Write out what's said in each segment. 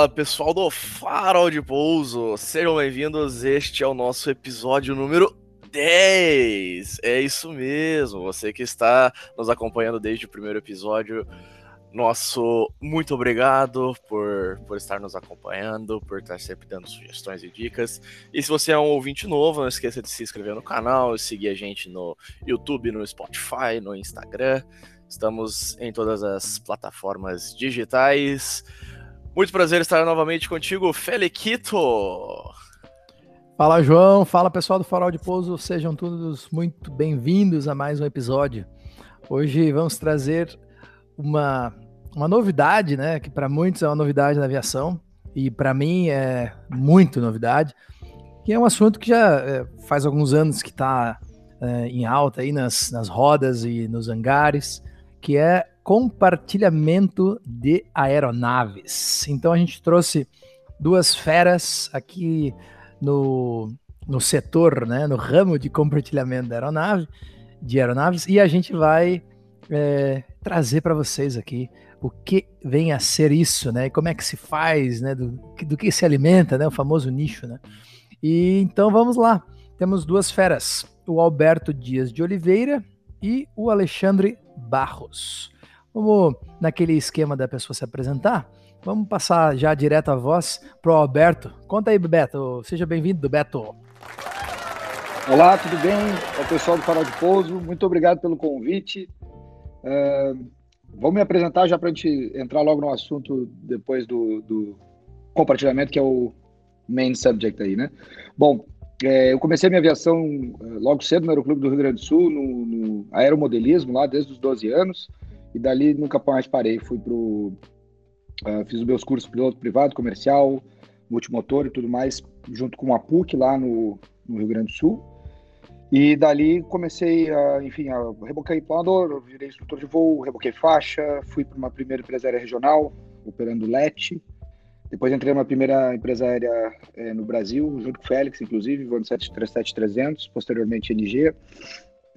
Fala pessoal do Farol de Pouso, sejam bem-vindos. Este é o nosso episódio número 10. É isso mesmo, você que está nos acompanhando desde o primeiro episódio. Nosso muito obrigado por, por estar nos acompanhando, por estar sempre dando sugestões e dicas. E se você é um ouvinte novo, não esqueça de se inscrever no canal, seguir a gente no YouTube, no Spotify, no Instagram. Estamos em todas as plataformas digitais. Muito prazer estar novamente contigo, Feliquito. Fala, João. Fala, pessoal do Farol de Pouso. Sejam todos muito bem-vindos a mais um episódio. Hoje vamos trazer uma, uma novidade, né? Que para muitos é uma novidade na aviação e para mim é muito novidade, que é um assunto que já é, faz alguns anos que está é, em alta aí nas, nas rodas e nos hangares, que é compartilhamento de aeronaves. Então a gente trouxe duas feras aqui no, no setor, né, no ramo de compartilhamento da aeronave, de aeronaves, e a gente vai é, trazer para vocês aqui o que vem a ser isso, né, e como é que se faz, né, do, do que se alimenta, né, o famoso nicho, né. E então vamos lá, temos duas feras, o Alberto Dias de Oliveira e o Alexandre Barros. Vamos naquele esquema da pessoa se apresentar. Vamos passar já direto a voz pro Alberto. Conta aí, Beto. Seja bem-vindo, Beto. Olá, tudo bem? É o pessoal do Farol de Pouso. Muito obrigado pelo convite. Uh, vou me apresentar já para a gente entrar logo no assunto depois do, do, compartilhamento, que é o main subject aí, né? Bom, é, eu comecei minha aviação é, logo cedo no Aeroclube do Rio Grande do Sul, no, no aeromodelismo, lá desde os 12 anos. E dali nunca mais parei. Fui pro. Uh, fiz os meus cursos piloto privado, comercial, multimotor e tudo mais, junto com a PUC lá no, no Rio Grande do Sul. E dali comecei a, enfim, a reboquei planador, virei instrutor de voo, reboquei faixa, fui para uma primeira empresa aérea regional, operando LET. Depois entrei numa primeira empresa aérea é, no Brasil, junto com o Félix, inclusive, voando 737-300, posteriormente NG.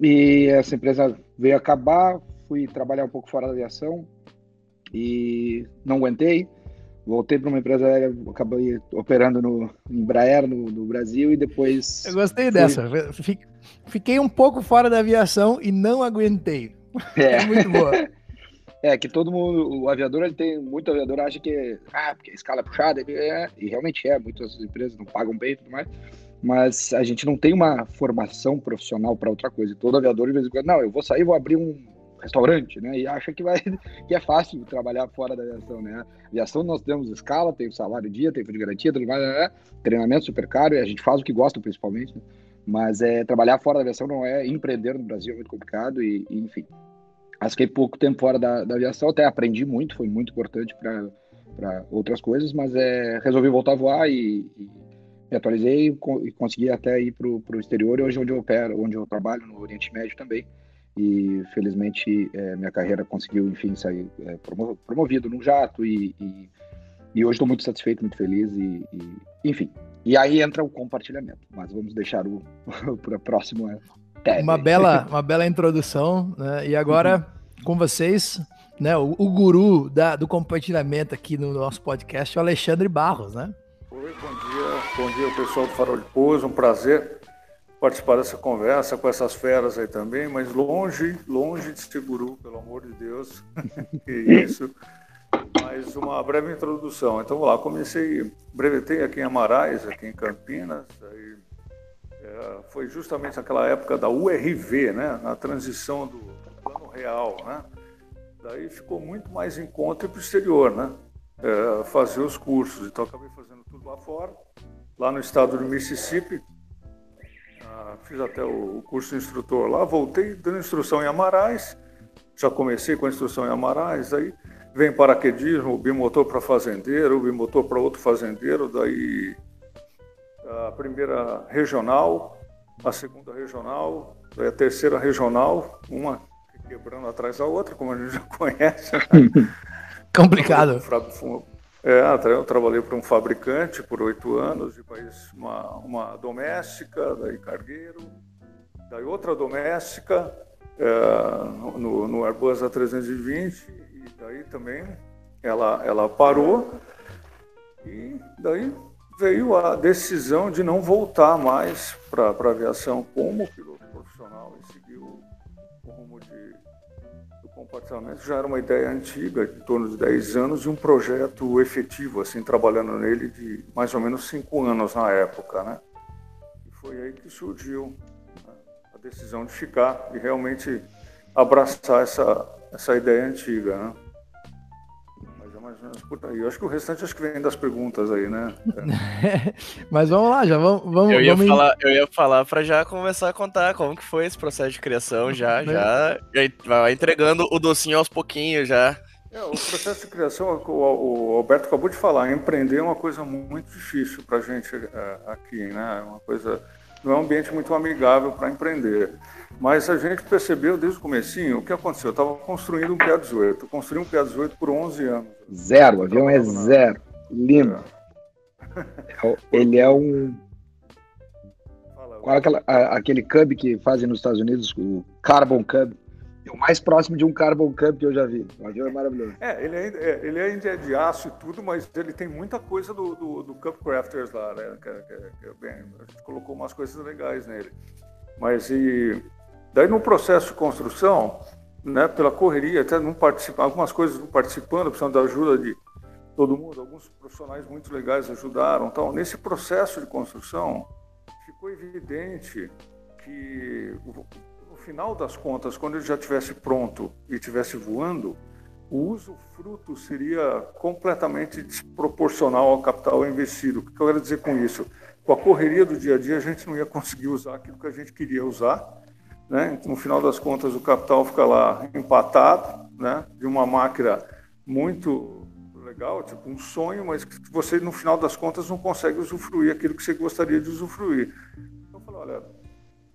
E essa empresa veio acabar, fui trabalhar um pouco fora da aviação e não aguentei. Voltei para uma empresa aérea, acabei operando no Embraer, no, no Brasil, e depois. Eu gostei fui... dessa. Fiquei um pouco fora da aviação e não aguentei. É, é muito boa. É, que todo mundo, o aviador, ele tem, muito aviador acha que, ah, porque a escala é puxada, é, e realmente é, muitas empresas não pagam bem e tudo mais, mas a gente não tem uma formação profissional para outra coisa. Todo aviador, de vez em quando, não, eu vou sair, vou abrir um restaurante, né? E acha que vai que é fácil trabalhar fora da aviação, né? Aviação nós temos escala, tem salário dia, tem fundo de garantia, tudo mais, né? treinamento super caro e a gente faz o que gosta principalmente, né? mas é trabalhar fora da aviação não é empreender no Brasil é muito complicado e, e enfim. Fiquei pouco tempo fora da, da, aviação, até aprendi muito, foi muito importante para outras coisas, mas é, resolvi voltar a voar e, e me atualizei e consegui até ir para o exterior, hoje onde eu opero, onde eu trabalho no Oriente Médio também e felizmente é, minha carreira conseguiu, enfim, sair é, promovido num jato e, e, e hoje estou muito satisfeito, muito feliz e, e, enfim. E aí entra o compartilhamento, mas vamos deixar o para próximo é, Uma bela, uma bela introdução, né? E agora uhum. com vocês, né? O, o guru da, do compartilhamento aqui no nosso podcast, o Alexandre Barros, né? Oi, bom dia, bom dia pessoal do Farol de Pouso, um prazer participar dessa conversa com essas feras aí também, mas longe, longe de ser guru, pelo amor de Deus. que isso. Mas uma breve introdução. Então, vamos lá, comecei, brevetei aqui em Amarais, aqui em Campinas, aí, é, foi justamente naquela época da URV, né, na transição do plano real, né? Daí ficou muito mais em conta para o exterior, né? É, fazer os cursos. Então, acabei fazendo tudo lá fora, lá no estado do Mississippi, fiz até o curso de instrutor lá, voltei dando instrução em Amarais, já comecei com a instrução em Amarais, aí vem paraquedismo, bimotor para fazendeiro, bimotor para outro fazendeiro, daí a primeira regional, a segunda regional, daí a terceira regional, uma quebrando atrás da outra, como a gente já conhece. Complicado. É, eu trabalhei para um fabricante por oito anos, depois uma, uma doméstica, daí cargueiro, daí outra doméstica é, no, no Airbus A320 e daí também ela, ela parou. daí veio a decisão de não voltar mais para a aviação como piloto compartilhamento. Já era uma ideia antiga, de torno de 10 anos, e um projeto efetivo, assim, trabalhando nele de mais ou menos 5 anos na época, né? E foi aí que surgiu né, a decisão de ficar e realmente abraçar essa, essa ideia antiga, né? Eu acho que o restante acho que vem das perguntas aí, né? Mas vamos lá, já vamos. vamos eu, ia vamos falar, eu ia falar para já começar a contar como que foi esse processo de criação, já, É. já, já vai entregando o docinho aos pouquinhos já. É, o processo de criação, o, o Alberto acabou de falar, empreender é uma coisa muito difícil para a gente é, aqui, né? É uma coisa, não é um ambiente muito amigável para empreender. Mas a gente percebeu desde o comecinho o que aconteceu. Eu estava construindo um PA-18. Eu construí um PA-18 por 11 anos. Zero, o avião é zero. Lindo. É- Ele é um. Qual é aquela, aquele Cub que fazem nos Estados Unidos, o Carbon Cub? É o mais próximo de um Carbon Cub que eu já vi. O avião é maravilhoso. É, ele ainda é, ele ainda é de aço e tudo, mas ele tem muita coisa do, do, do Cup Crafters lá, né? Que, que- que bem, a gente colocou umas coisas legais nele. Mas e daí no processo de construção, né, pela correria, até não participar, algumas coisas não participando, precisando da ajuda de todo mundo, alguns profissionais muito legais ajudaram, tal. Nesse processo de construção, ficou evidente que final das contas, quando ele já estivesse pronto e estivesse voando, o uso fruto seria completamente desproporcional ao capital investido. O que eu quero dizer com isso? Com a correria do dia a dia, a gente não ia conseguir usar aquilo que a gente queria usar. Né? No final das contas, o capital fica lá empatado, né? de uma máquina muito legal, tipo um sonho, mas que você, no final das contas, não consegue usufruir aquilo que você gostaria de usufruir. Então, eu falei, olha,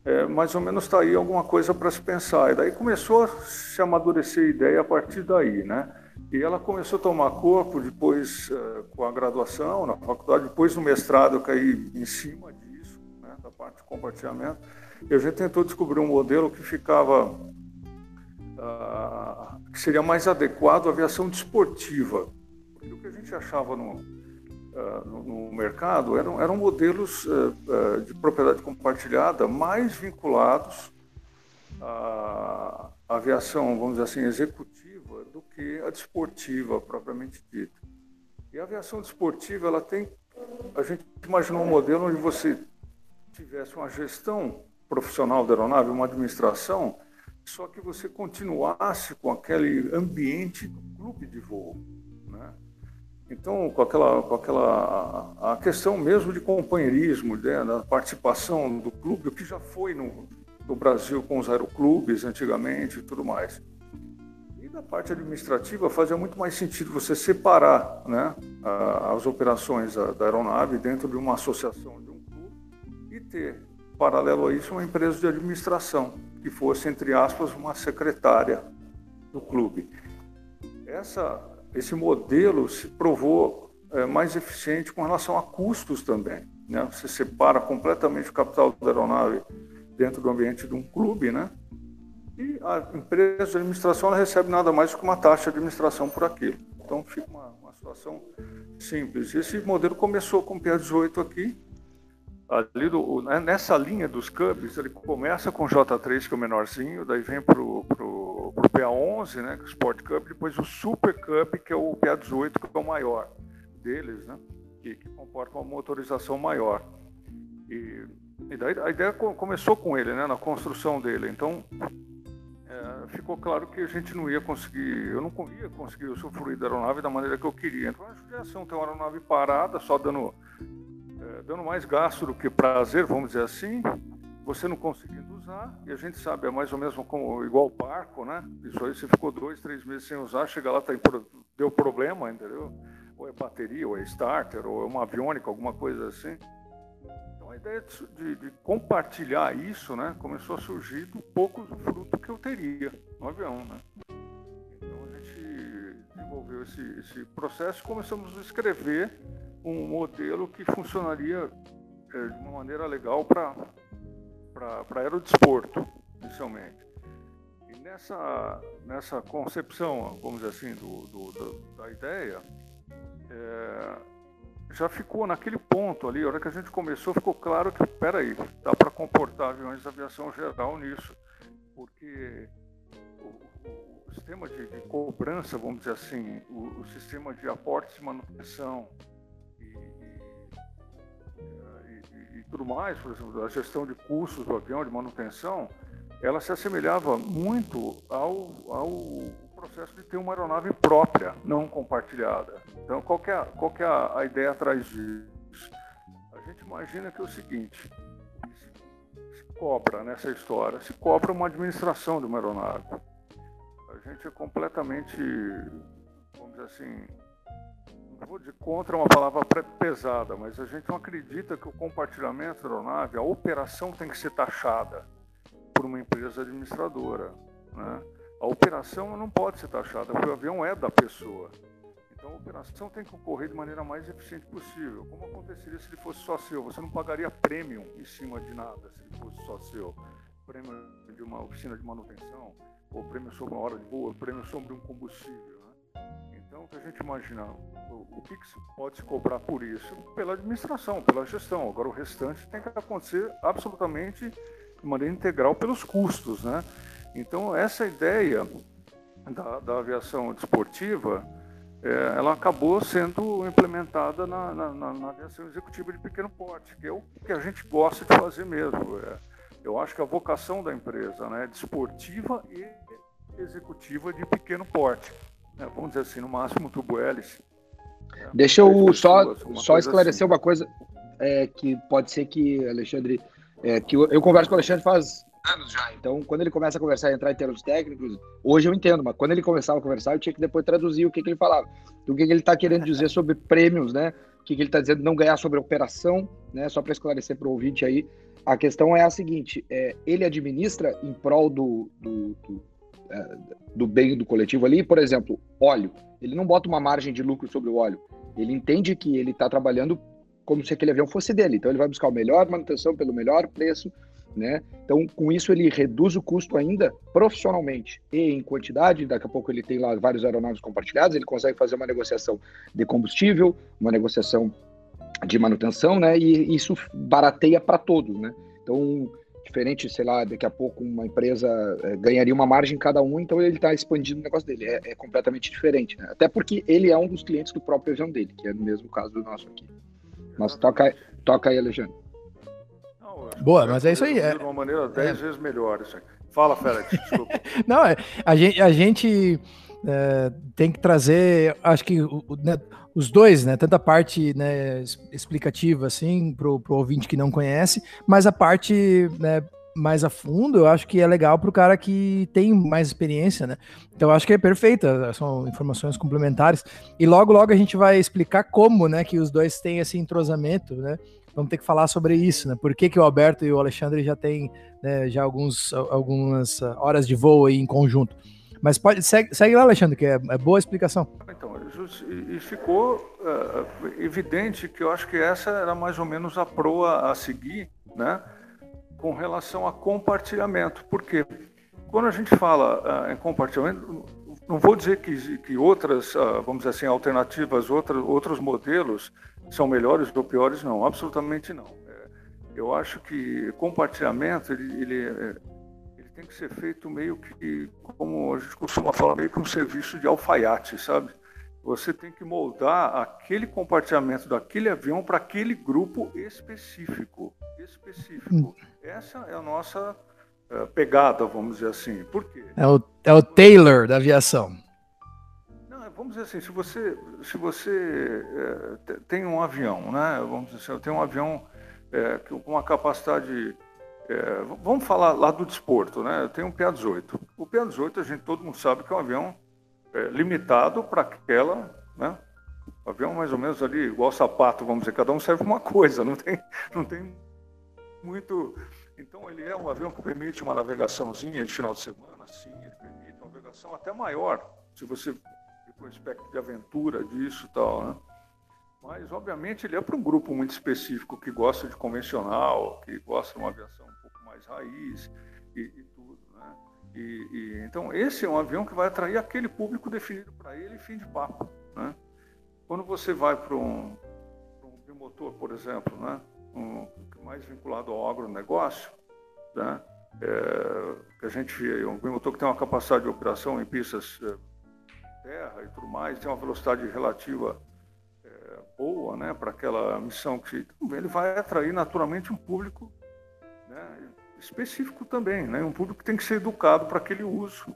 é, mais ou menos está aí alguma coisa para se pensar. E daí começou a se amadurecer a ideia a partir daí, né? E ela começou a tomar corpo depois eh, com a graduação na faculdade, depois no mestrado eu caí em cima disso, né, da parte de compartilhamento. E a gente tentou descobrir um modelo que ficava ah, que seria mais adequado à aviação desportiva. Porque o que a gente achava no, no, no mercado eram, eram modelos ah, ah, de propriedade compartilhada mais vinculados à aviação, vamos dizer assim, executiva do que a desportiva propriamente dita. E a aviação desportiva, ela tem, a gente imaginou um modelo onde você tivesse uma gestão profissional da aeronave, uma administração, só que você continuasse com aquele ambiente do clube de voo? Então, com aquela, com aquela a questão mesmo de companheirismo, né, da participação do clube, o que já foi no, no Brasil com os aeroclubes antigamente e tudo mais. E da parte administrativa, fazia muito mais sentido você separar né, a- as operações da, da aeronave dentro de uma associação de um clube e ter, paralelo a isso, uma empresa de administração, que fosse, entre aspas, uma secretária do clube. Essa, esse modelo se provou eh, mais eficiente com relação a custos também. Né? Você separa completamente o capital da aeronave dentro do ambiente de um clube, né? E a empresa de administração recebe nada mais que uma taxa de administração por aquilo. Então fica uma, uma situação simples. Esse modelo começou com o PA18 aqui. Ali do, né, nessa linha dos Cubs, ele começa com o J3, que é o menorzinho, daí vem para o PA11, né, que é o Sport Cup, depois o Super Cup, que é o PA18, que é o maior deles, né, que, que comporta uma motorização maior. E, e daí a ideia co- começou com ele, né, na construção dele. Então, é, ficou claro que a gente não ia conseguir, eu não ia conseguir usufruir da aeronave da maneira que eu queria. Então, a judiação ter uma aeronave parada, só dando, é, dando mais gasto do que prazer, vamos dizer assim, você não conseguindo usar, e a gente sabe, é mais ou menos como igual barco, né? Isso aí você ficou dois, três meses sem usar, chega lá, tá em deu problema, entendeu? Ou é bateria, ou é starter, ou é uma aviônica, alguma coisa assim. Então a ideia de, de- de compartilhar isso, né, começou a surgir do pouco do fruto que eu teria no avião, né. Então a gente desenvolveu esse, esse processo e começamos a escrever um modelo que funcionaria eh, de uma maneira legal para aerodesporto, inicialmente. E nessa, nessa concepção, vamos dizer assim, do, do- do- da ideia, é, já ficou naquele ponto ali, a hora que a gente começou, ficou claro que, peraí, dá para comportar aviões de aviação geral nisso, porque o, o sistema de, de, cobrança, vamos dizer assim, o, o sistema de aportes e manutenção e, e, tudo mais, por exemplo, a gestão de custos do avião, de manutenção, ela se assemelhava muito ao, ao processo de ter uma aeronave própria, não compartilhada. Então, qual é, a, qual é a, ideia atrás disso? A gente imagina que é o seguinte, se cobra nessa história, se cobra uma administração de uma aeronave. A gente é completamente, vamos dizer assim, vou dizer contra uma palavra pesada, mas a gente não acredita que o compartilhamento da aeronave, a operação tem que ser taxada por uma empresa administradora. Né? A operação não pode ser taxada, porque o avião é da pessoa. Então a operação tem que ocorrer de maneira mais eficiente possível. Como aconteceria se ele fosse só seu? Você não pagaria prêmio em cima de nada se ele fosse só seu. Prêmio de uma oficina de manutenção, ou prêmio sobre uma hora de voo, prêmio sobre um combustível. Então, o que a gente imagina, o, que, que pode se cobrar por isso? Pela administração, pela gestão. Agora, o restante tem que acontecer absolutamente de maneira integral pelos custos, né? Então, essa ideia da, da aviação desportiva, é, ela acabou sendo implementada na, na, na, aviação executiva de pequeno porte, que é o que a gente gosta de fazer mesmo. É, eu acho que a vocação da empresa né, é desportiva e executiva de pequeno porte. Né, vamos dizer assim, no máximo tubo hélice. É, Deixa eu só, só esclarecer assim. uma coisa é, que pode ser que, Alexandre, é, que eu, eu, converso com o Alexandre faz anos já. Então, quando ele começa a conversar e entrar em termos técnicos, hoje eu entendo, mas quando ele começava a conversar, eu tinha que depois traduzir o que, que ele falava. Então, o que, que ele está querendo dizer sobre prêmios, né? O que, que ele está dizendo não ganhar sobre operação, né? Só para esclarecer para o ouvinte aí. A questão é a seguinte: é, ele administra em prol do, do, do, do bem do coletivo ali, por exemplo, óleo. Ele não bota uma margem de lucro sobre o óleo. Ele entende que ele está trabalhando como se aquele avião fosse dele. Então ele vai buscar o melhor manutenção pelo melhor preço né? Então, com isso, ele reduz o custo ainda profissionalmente e em quantidade. Daqui a pouco ele tem lá vários aeronaves compartilhados, ele consegue fazer uma negociação de combustível, uma negociação de manutenção, né? E isso barateia para todos, né? Então, diferente, sei lá, daqui a pouco uma empresa é, ganharia uma margem cada um, então ele está expandindo o negócio dele. É, é completamente diferente, né? Até porque ele é um dos clientes do próprio avião dele, que é no mesmo caso do nosso aqui. Mas toca, toca aí, Alexandre. Boa, mas é isso aí. É, de uma maneira dez é. vezes melhor isso aí. Fala, Félix, desculpa. Não, é, a gente, a gente é, tem que trazer, acho que né, os dois, né? Tanto a parte né, explicativa, assim, para o ouvinte que não conhece, mas a parte né, mais a fundo, eu acho que é legal para o cara que tem mais experiência, né? Então, acho que é perfeita, são informações complementares. E logo, logo a gente vai explicar como, né, que os dois têm esse entrosamento, né? vamos ter que falar sobre isso, né? Por que, que o Alberto e o Alexandre já têm né, já alguns, algumas horas de voo aí em conjunto. Mas pode, segue, segue lá, Alexandre, que é, é boa explicação. Então, e ficou uh, evidente que eu acho que essa era mais ou menos a proa a seguir, né? Com relação a compartilhamento. Por quê? Quando a gente fala uh, em compartilhamento, não vou dizer que, que outras, uh, vamos dizer assim, alternativas, outras, outros modelos são melhores ou piores, não, absolutamente não. É, eu acho que compartilhamento, ele, é, ele, tem que ser feito meio que, como a gente costuma falar, meio que um serviço de alfaiate, sabe? Você tem que moldar aquele compartilhamento daquele avião para aquele grupo específico. Específico. Hum. Essa é a nossa é, pegada, vamos dizer assim. Por quê? É o, é o Taylor da aviação vamos dizer assim, se você, se você é, tem um avião, né? Vamos dizer assim, eu tenho um avião é, com uma capacidade. É, vamos falar lá do desporto, né? Eu tenho um PA-18. O PA-18, a gente todo mundo sabe que é um avião limitado para aquela, né? Um avião mais ou menos ali, igual sapato, vamos dizer, cada um serve uma coisa, não tem, não tem muito. Então ele é um avião que permite uma navegaçãozinha de final de semana, sim, ele permite uma navegação até maior. Se você com aspecto de aventura disso e tal, né? Mas, obviamente, ele é para um grupo muito específico que gosta de convencional, que gosta de uma aviação um raiz e, e tudo, né? E, e, então, esse é um avião que vai atrair aquele público definido para ele, fim de papo, né? Quando você vai para um, um bimotor, por exemplo, né? um, mais vinculado ao agronegócio, né? É, que a gente um bimotor que tem uma capacidade de operação em pistas é, terra e tudo mais, tem uma velocidade relativa é, boa né, para aquela missão que ele vai atrair naturalmente um público específico também, né, um público que tem que ser educado para aquele uso.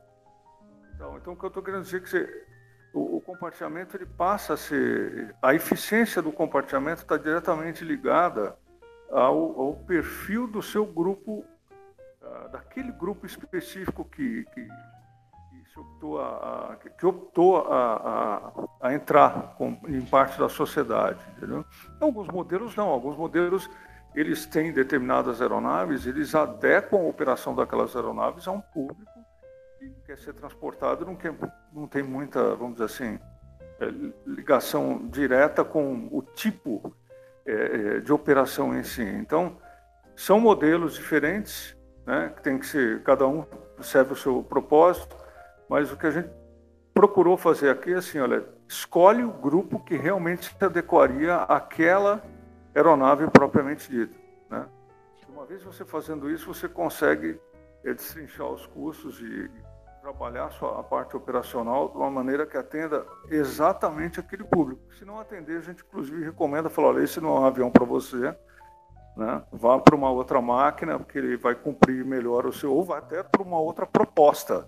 Então, então o que eu estou querendo dizer é que você, o, o, compartilhamento ele passa a ser. A eficiência do compartilhamento está diretamente ligada ao, ao, perfil do seu grupo, uh, daquele grupo específico que, que, que optou a, a, que optou a, a, a entrar com, em parte da sociedade. Entendeu? Alguns modelos não, alguns modelos eles têm determinadas aeronaves, eles adequam a operação daquelas aeronaves a um público quer ser transportado não, quer, não tem muita, vamos dizer assim, é, ligação direta com o tipo é, é, de operação em si. Então, são modelos diferentes, né, que tem que ser, cada um serve o seu propósito, mas o que a gente procurou fazer aqui é assim, olha, escolhe o grupo que realmente se adequaria àquela aeronave propriamente dita. Né? Uma vez você fazendo isso, você consegue é, destrinchar os custos e trabalhar a parte operacional de uma maneira que atenda exatamente aquele público. Se não atender, a gente inclusive recomenda, falar, olha, esse não é um avião para você, né? vá para uma outra máquina, porque ele vai cumprir melhor o seu, ou vai até para uma outra proposta.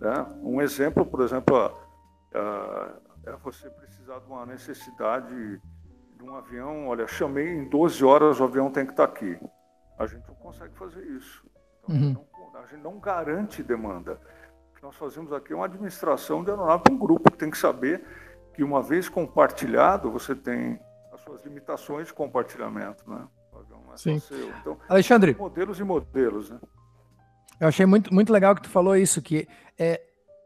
Né? Um exemplo, por exemplo, é você precisar de uma necessidade de um avião, olha, chamei em 12 horas, o avião tem que estar aqui. A gente não consegue fazer isso. Então, uhum. não, a gente não garante demanda nós fazemos aqui é uma administração de aeronave para um grupo que tem que saber que uma vez compartilhado, você tem as suas limitações de compartilhamento, né? É Sim. Então, Alexandre. Modelos e modelos, né? Eu achei muito, muito legal que tu falou isso, que é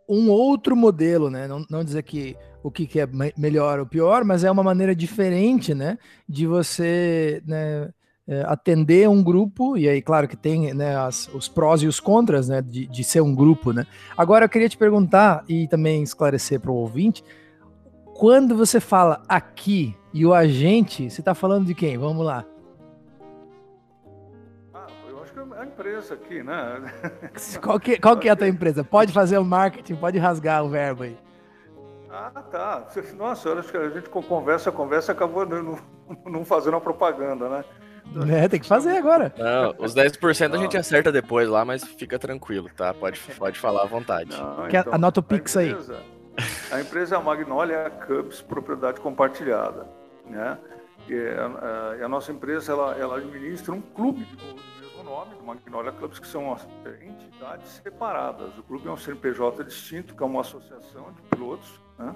um outro modelo, né? Não, não dizer que o que, que é melhor ou pior, mas é uma maneira diferente, né? De você né, é, atender um grupo, e aí, claro que tem né, as, os prós e os contras né, de, de ser um grupo. Né? Agora, eu queria te perguntar e também esclarecer para o ouvinte: quando você fala aqui e o agente, você está falando de quem? Vamos lá. Empresa aqui, né? Qual que, qual que é a tua empresa? Pode fazer o marketing, pode rasgar o verbo aí. Ah, tá. Nossa, eu acho que a gente conversa, conversa, acabou não, não fazendo a propaganda, né? É, tem que fazer agora. Não, os 10% a gente acerta depois lá, mas fica tranquilo, tá? Pode, pode falar à vontade. Não, então, Anota o Pix aí. A empresa é a Magnolia Cubs Propriedade Compartilhada, né? E a, a, a, nossa empresa, ela, ela administra um clube nome, do Magnolia Clubs, que são entidades separadas. O clube é um CNPJ distinto, que é uma associação de pilotos, né?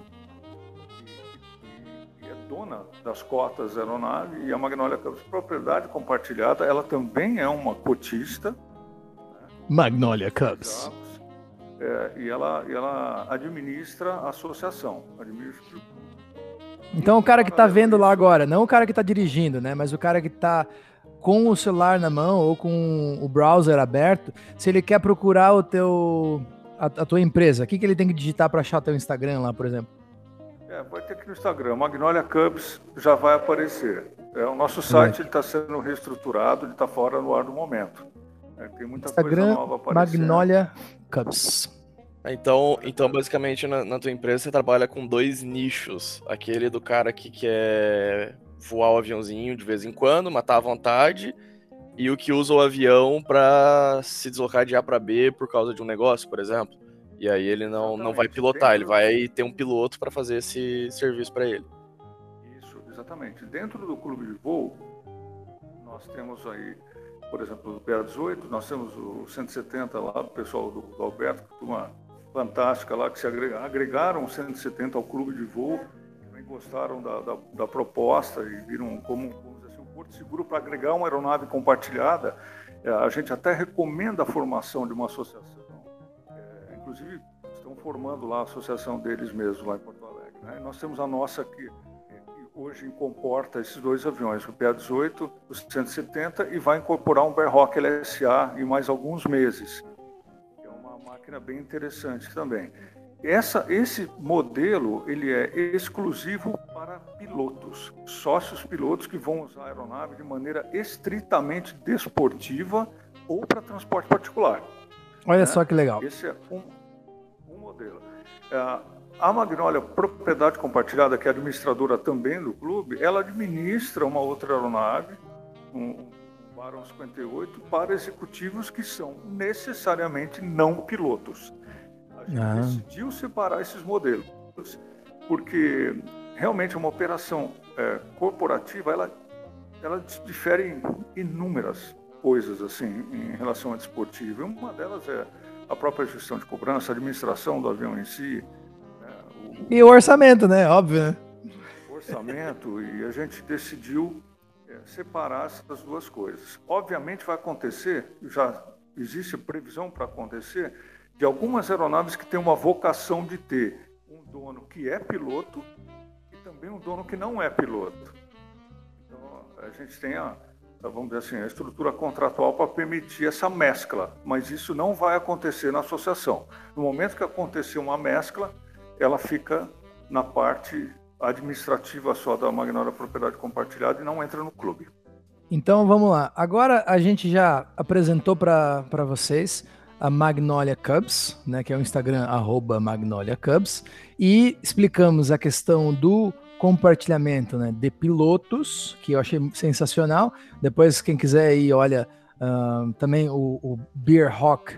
dona das cotas da aeronave e a Magnolia Campos Propriedade Compartilhada, ela também é uma cotista. Né? Magnolia Cubs. É, e, ela, e ela administra a associação. Administra... Então o cara que está vendo lá agora, não o cara que está dirigindo, né? Mas o cara que está com o celular na mão ou com o browser aberto, se ele quer procurar o teu a, a tua empresa, o que, que ele tem que digitar para achar teu Instagram lá, por exemplo? É, vai ter que no Instagram. Magnolia Cubs já vai aparecer. É, o nosso site está sendo reestruturado, ele está fora no ar do momento. É, tem muita Instagram, coisa nova aparecendo. Magnolia Cubs. Então, então basicamente, na, na, tua empresa você trabalha com dois nichos. Aquele do cara que quer voar o aviãozinho de vez em quando, matar à vontade, e o que usa o avião para se deslocar de A para B por causa de um negócio, por exemplo. E aí ele não, não vai pilotar, ele vai ter um piloto para fazer esse serviço para ele. Isso, exatamente. Dentro do clube de voo, nós temos aí, por exemplo, o PA18, nós temos o 170 lá do pessoal do, do Alberto, que uma fantástica lá, que se agregaram 170 ao clube de voo, gostaram da, da, da proposta e viram como, como assim, um porto seguro para agregar uma aeronave compartilhada. É, a gente até recomenda a formação de uma associação inclusive estão formando lá a associação deles mesmos lá em Porto Alegre. Né? nós temos a nossa aqui, que hoje comporta esses dois aviões, o PA-18, o 170, e vai incorporar um Berrock LSA em mais alguns meses. É uma máquina bem interessante também. Essa, esse modelo ele é exclusivo para pilotos, sócios pilotos que vão usar a aeronave de maneira estritamente desportiva ou para transporte particular. Olha né? só que legal. Esse é um, um modelo. É, a Magnólia Propriedade Compartilhada, que é administradora também do clube, ela administra uma outra aeronave, um, Barão 58, para executivos que são necessariamente não pilotos. A gente ah. decidiu separar esses modelos, porque realmente uma operação é, corporativa, ela, ela difere em inúmeras coisas assim em relação à desportiva. Uma delas é a própria gestão de cobrança, a administração do avião em si. Né, o... E o orçamento, né? Óbvio, né? Orçamento, e a gente decidiu é, separar essas duas coisas. Obviamente vai acontecer, já existe previsão para acontecer, de algumas aeronaves que têm uma vocação de ter um dono que é piloto e também um dono que não é piloto. Então, a gente tem a, vamos dizer assim, a estrutura contratual para permitir essa mescla, mas isso não vai acontecer na associação. No momento que acontecer uma mescla, ela fica na parte administrativa só da Magnólia Propriedade Compartilhada e não entra no clube. Então vamos lá. Agora a gente já apresentou para vocês a Magnolia Cubs, né, que é o Instagram arroba Magnolia Cubs, e explicamos a questão do compartilhamento né, de pilotos, que eu achei sensacional. Depois, quem quiser aí, olha uh, também o, o Beer Hawk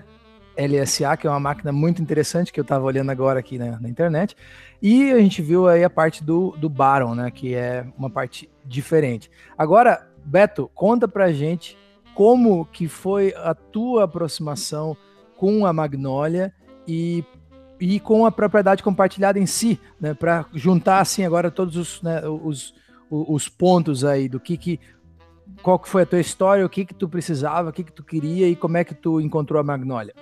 LSA, que é uma máquina muito interessante que eu estava olhando agora aqui na, na, internet. E a gente viu aí a parte do, do Baron, né, que é uma parte diferente. Agora, Beto, conta pra gente como que foi a tua aproximação com a Magnólia e, e com a propriedade compartilhada em si, né, para juntar assim agora todos os, né, os, os pontos aí do que que qual que foi a tua história, o que que tu precisava, o que que tu queria e como é que tu encontrou a Magnólia?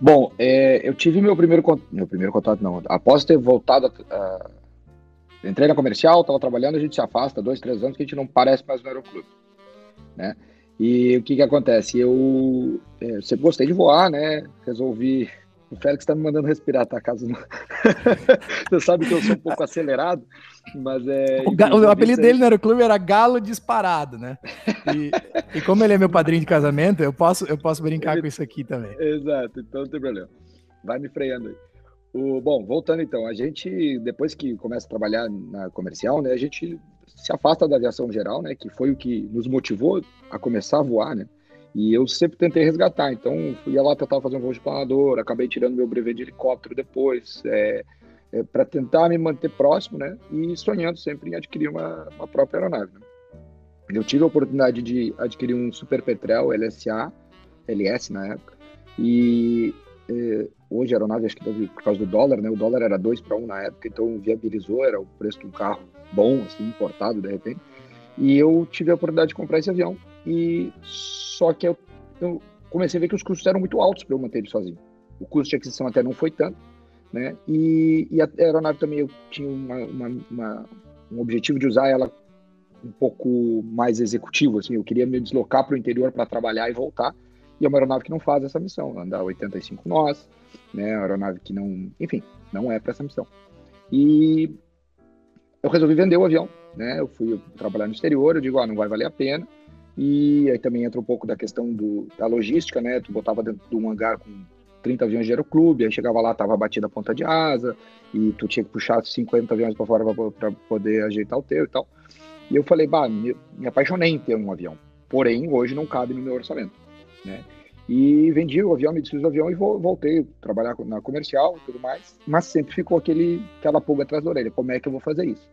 Bom, é, eu tive meu primeiro meu primeiro contato não, após ter voltado, uh, entrei na comercial, estava trabalhando, a gente se afasta dois, três anos que a gente não parece mais no aeroclube, né? E o que que acontece? Eu, eu sempre gostei de voar, né? Resolvi. O Félix está me mandando respirar, tá? Caso não. Você sabe que eu sou um pouco acelerado, mas é. O, o apelido dele no aeroclube era Galo Disparado, né? E, e, como ele é meu padrinho de casamento, eu posso, eu posso brincar ele... com isso aqui também. Exato, então não tem problema. Vai me freando aí. O, bom, voltando então, a gente, depois que começa a trabalhar na comercial, né, a gente se afasta da aviação geral, né, que foi o que nos motivou a começar a voar, né, e eu sempre tentei resgatar, então fui lá tentar fazer um voo de planador, acabei tirando meu brevet de helicóptero depois, é, é, para tentar me manter próximo, né, e sonhando sempre em adquirir uma, uma própria aeronave. Né. Eu tive a oportunidade de adquirir um Super Petrel LSA, LS na época, e é, hoje a aeronave, acho que deve, por causa do dólar, né, o dólar era 2 para 1 na época, então viabilizou, era o preço de um carro bom, assim, importado de repente. E eu tive a oportunidade de comprar esse avião. E só que eu, eu comecei a ver que os custos eram muito altos para eu manter ele sozinho. O custo de aquisição até não foi tanto, né? E, e a aeronave também eu tinha uma, uma, uma, um objetivo de usar ela um pouco mais executivo, assim. Eu queria me deslocar para o interior para trabalhar e voltar. E é uma aeronave que não faz essa missão, anda 85 nós, né? Uma aeronave que não, enfim, não é para essa missão. E eu resolvi vender o avião, né? Eu fui trabalhar no exterior, eu digo, ah, não vai valer a pena. E aí também entra um pouco da questão do, da logística, né? Tu botava dentro de um hangar com 30 aviões de aeroclube, aí chegava lá, tava batida a ponta de asa, e tu tinha que puxar 50 aviões para fora para poder ajeitar o teu e tal. E eu falei, bah, me, me apaixonei em ter um avião. Porém, hoje não cabe no meu orçamento, né? E vendi o avião, me desfiz do avião e voltei a trabalhar na comercial e tudo mais. Mas sempre ficou aquele, aquela pulga atrás da orelha: como é que eu vou fazer isso?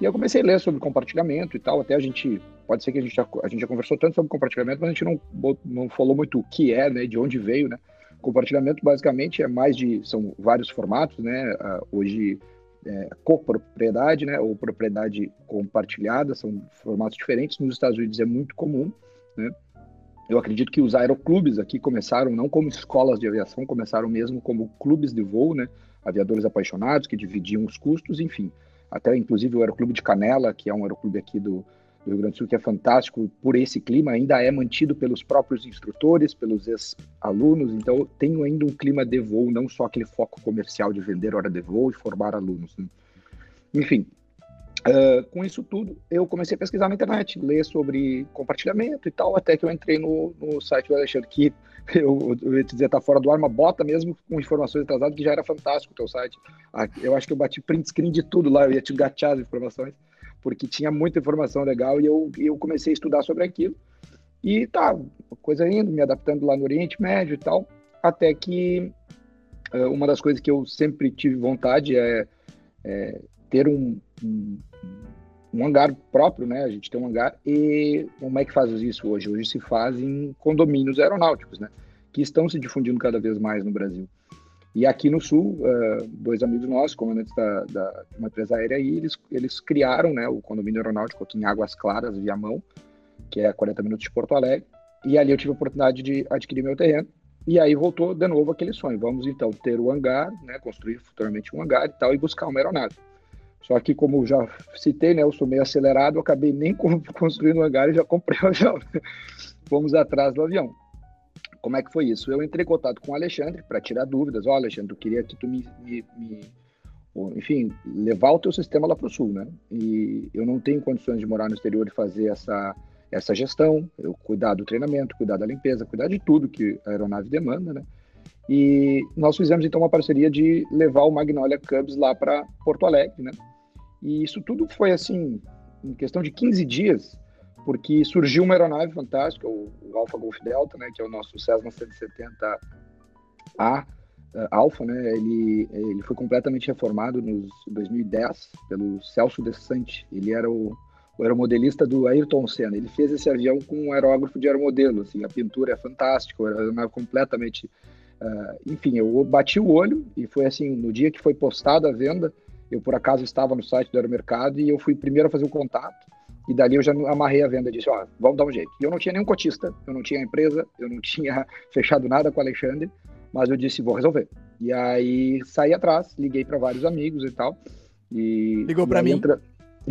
E eu comecei a ler sobre compartilhamento e tal. Até a gente, pode ser que a gente já, a gente já conversou tanto sobre compartilhamento, mas a gente não, não falou muito o que é, né, de onde veio, né? Compartilhamento basicamente é mais de, são vários formatos, né? Hoje é, copropriedade, né, ou propriedade compartilhada, são formatos diferentes. Nos Estados Unidos é muito comum, né? Eu acredito que os aeroclubes aqui começaram não como escolas de aviação, começaram mesmo como clubes de voo, né? Aviadores apaixonados que dividiam os custos, enfim. Até inclusive o Aeroclube de Canela, que é um aeroclube aqui do, do Rio Grande do Sul que é fantástico por esse clima, ainda é mantido pelos próprios instrutores, pelos ex-alunos, então tem ainda um clima de voo, não só aquele foco comercial de vender hora de voo e formar alunos. Né? Enfim, uh, com isso tudo, eu comecei a pesquisar na internet, ler sobre compartilhamento e tal, até que eu entrei no, no site do Alexandre, que eu, eu ia te dizer, tá fora do ar, mas bota mesmo com informações atrasadas, que já era fantástico o teu site. Ah, eu acho que eu bati print screen de tudo lá, eu ia te gatear as informações, porque tinha muita informação legal e eu, eu comecei a estudar sobre aquilo. E tá, coisa indo, me adaptando lá no Oriente Médio e tal, até que uh, uma das coisas que eu sempre tive vontade é, é ter um, um, um, hangar próprio, né? A gente tem um hangar e como é que faz isso hoje? Hoje se faz em condomínios aeronáuticos, né? Que estão se difundindo cada vez mais no Brasil. E aqui no Sul, uh, dois amigos nossos, comandantes da, da, uma empresa aérea aí, eles, eles criaram né, o condomínio aeronáutico aqui em Águas Claras, via mão, que é a 40 minutos de Porto Alegre. E ali eu tive a oportunidade de adquirir meu terreno. E aí voltou de novo aquele sonho. Vamos então ter o hangar, né, construir futuramente um hangar e tal, e buscar uma aeronave. Só que, como já citei, né, eu sou meio acelerado, eu acabei nem construindo um hangar e já comprei o avião. Fomos atrás do avião. Como é que foi isso? Eu entrei em contato com o Alexandre para tirar dúvidas. Ó, oh, Alexandre, eu queria que tu me, me, me enfim, levar o teu sistema lá para o sul, né? E eu não tenho condições de morar no exterior e fazer essa essa gestão, eu cuidar do treinamento, cuidar da limpeza, cuidar de tudo que a aeronave demanda, né? E nós fizemos então uma parceria de levar o Magnolia Cubs lá para Porto Alegre, né? E isso tudo foi assim, em questão de 15 dias, porque surgiu uma aeronave fantástica, o, Alpha Golf Delta, né, que é o nosso Cessna 170A uh, Alpha, né? Ele ele foi completamente reformado nos 2010 pelo Celso Desante. Ele era o o aeromodelista do Ayrton Senna. Ele fez esse avião com um aerógrafo de aeromodelo, assim, a pintura é fantástica, era completamente... Uh, enfim, eu bati o olho e foi assim, no dia que foi postada a venda, eu por acaso estava no site do Aeromercado e eu fui primeiro a fazer o contato, e dali eu já amarrei a venda disse, ó, vamos dar um jeito. E eu não tinha nenhum cotista, eu não tinha empresa, eu não tinha fechado nada com o Alexandre, mas eu disse, vou resolver. E aí saí atrás, liguei para vários amigos e tal. E, Ligou para mim? Entra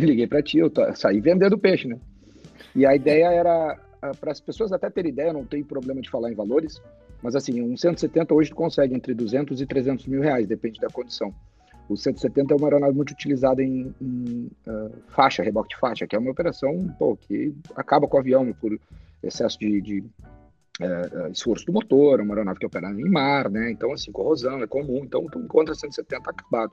liguei para ti, eu saí vendendo peixe, né? E a ideia era, ah, para as pessoas até terem ideia, não tem problema de falar em valores, mas assim, um 170 hoje consegue entre 200 e 300 mil reais, depende da condição. O 170 é uma aeronave muito utilizada em, em uh, faixa, reboque de faixa, que é uma operação pô, que acaba com o avião por excesso de, de uh, esforço do motor, uma aeronave que opera em mar, né? Então, assim, corrosão é comum, então tu encontra 170 acabado.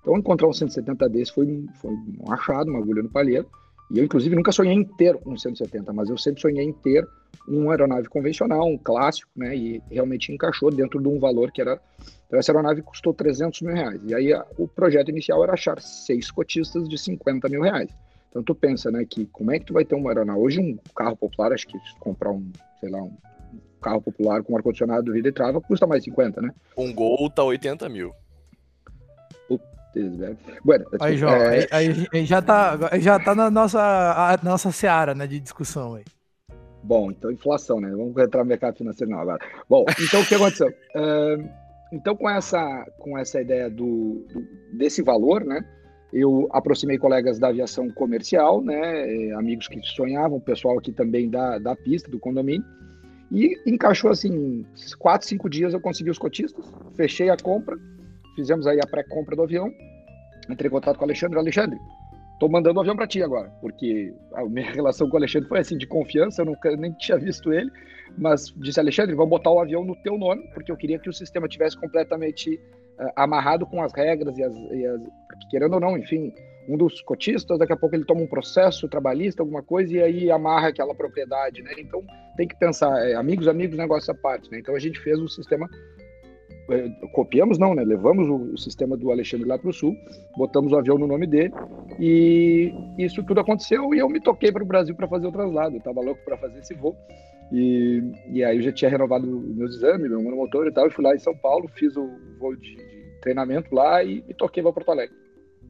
Então, encontrar um 170 desse foi, foi um achado, uma agulha no palheiro. E eu, inclusive, nunca sonhei em ter um 170, mas eu sempre sonhei em ter uma aeronave convencional, um clássico, né? E realmente encaixou dentro de um valor que era. Então, essa aeronave custou 300 mil reais. E aí, a, o projeto inicial era achar seis cotistas de 50 mil reais. Então, tu pensa, né, que como é que tu vai ter uma aeronave? Hoje, um carro popular, acho que comprar um, sei lá, um carro popular com ar-condicionado, vida e trava, custa mais 50, né? Um Gol tá 80 mil. Bueno, aí, João, é... aí, aí, já tá, já tá na nossa, nossa seara né, de discussão aí. Bom, então inflação, né? Vamos entrar no mercado financeiro não agora. Bom, então o que aconteceu? Uh, então com essa, com essa ideia do, do, desse valor, né? Eu aproximei colegas da aviação comercial, né? Amigos que sonhavam, pessoal aqui também da, da pista, do condomínio. E encaixou assim, quatro, cinco dias eu consegui os cotistas, fechei a compra, fizemos aí a pré-compra do avião, entrei em contato com o Alexandre, Alexandre, tô mandando o avião para ti agora, porque a minha relação com o Alexandre foi assim de confiança, eu nunca nem tinha visto ele, mas disse Alexandre, vamos botar o avião no teu nome, porque eu queria que o sistema tivesse completamente uh, amarrado com as regras e as, e as, querendo ou não, enfim, um dos cotistas, daqui a pouco ele toma um processo trabalhista, alguma coisa, e aí amarra aquela propriedade, né? Então tem que pensar, é, amigos, amigos, negócio à parte, né? Então a gente fez um sistema copiamos não, né? Levamos o, o sistema do Alexandre lá para o sul, botamos o avião no nome dele e isso tudo aconteceu e eu me toquei para o Brasil para fazer o traslado. Eu estava louco para fazer esse voo e, e aí eu já tinha renovado meus exames, meu motor e tal. Eu fui lá em São Paulo, fiz o voo de, de treinamento lá e me toquei para Porto Alegre.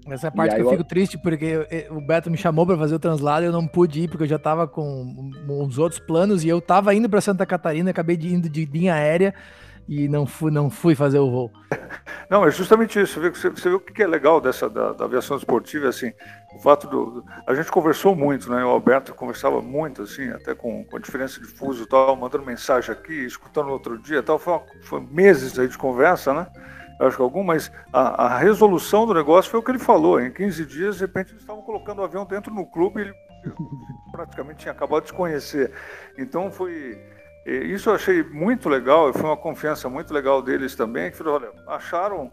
Essa é a parte que eu, eu fico triste, porque o Beto me chamou para fazer o translado e eu não pude ir, porque eu já estava com uns outros planos e eu estava indo para Santa Catarina, acabei de indo de linha aérea e não fui, não fui fazer o voo. Não, é justamente isso. Você vê, você vê o que é legal dessa da, da aviação esportiva, assim, o fato do, a gente conversou muito, né? O Alberto conversava muito, assim, até com, com a diferença de fuso e tal, mandando mensagem aqui, escutando outro dia, tal. Foi, foi meses aí de conversa, né? acho que algum, mas a, a, resolução do negócio foi o que ele falou. Em 15 dias, de repente, eles estavam colocando o avião dentro no clube e ele praticamente tinha acabado de conhecer. Então foi. Isso eu achei muito legal, e foi uma confiança muito legal deles também, que olha, acharam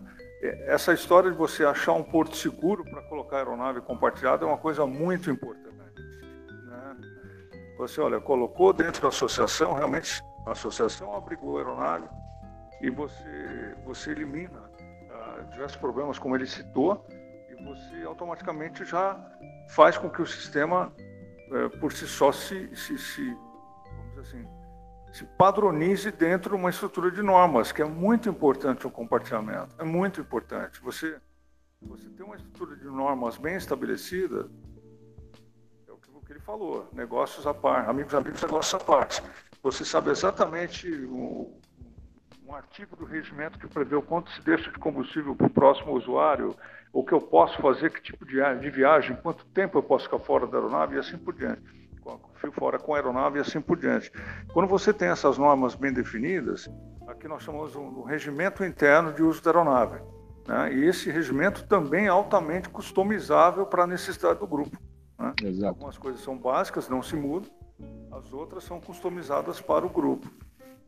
essa história de você achar um porto seguro para colocar a aeronave compartilhada é uma coisa muito importante. Né? Você, olha, colocou dentro da associação, realmente a associação abrigou a aeronave e você, você elimina uh, diversos problemas, como ele citou, e você automaticamente já faz com que o sistema, uh, por si só, se, se, se, vamos dizer assim, se padronize dentro de uma estrutura de normas, que é muito importante o compartilhamento. É muito importante. Você, você tem uma estrutura de normas bem estabelecida, é o que, o que ele falou, negócios à parte, amigos, amigos, negócios à parte. Você sabe exatamente um, um artigo do regimento que prevê o quanto se deixa de combustível para o próximo usuário, o que eu posso fazer, que tipo de, de viagem, quanto tempo eu posso ficar fora da aeronave e assim por diante fio fora com aeronave e assim por diante. Quando você tem essas normas bem definidas, aqui nós chamamos um, regimento interno de uso da aeronave. Né? E esse regimento também é altamente customizável para a necessidade do grupo. Né? Algumas coisas são básicas, não se mudam, as outras são customizadas para o grupo.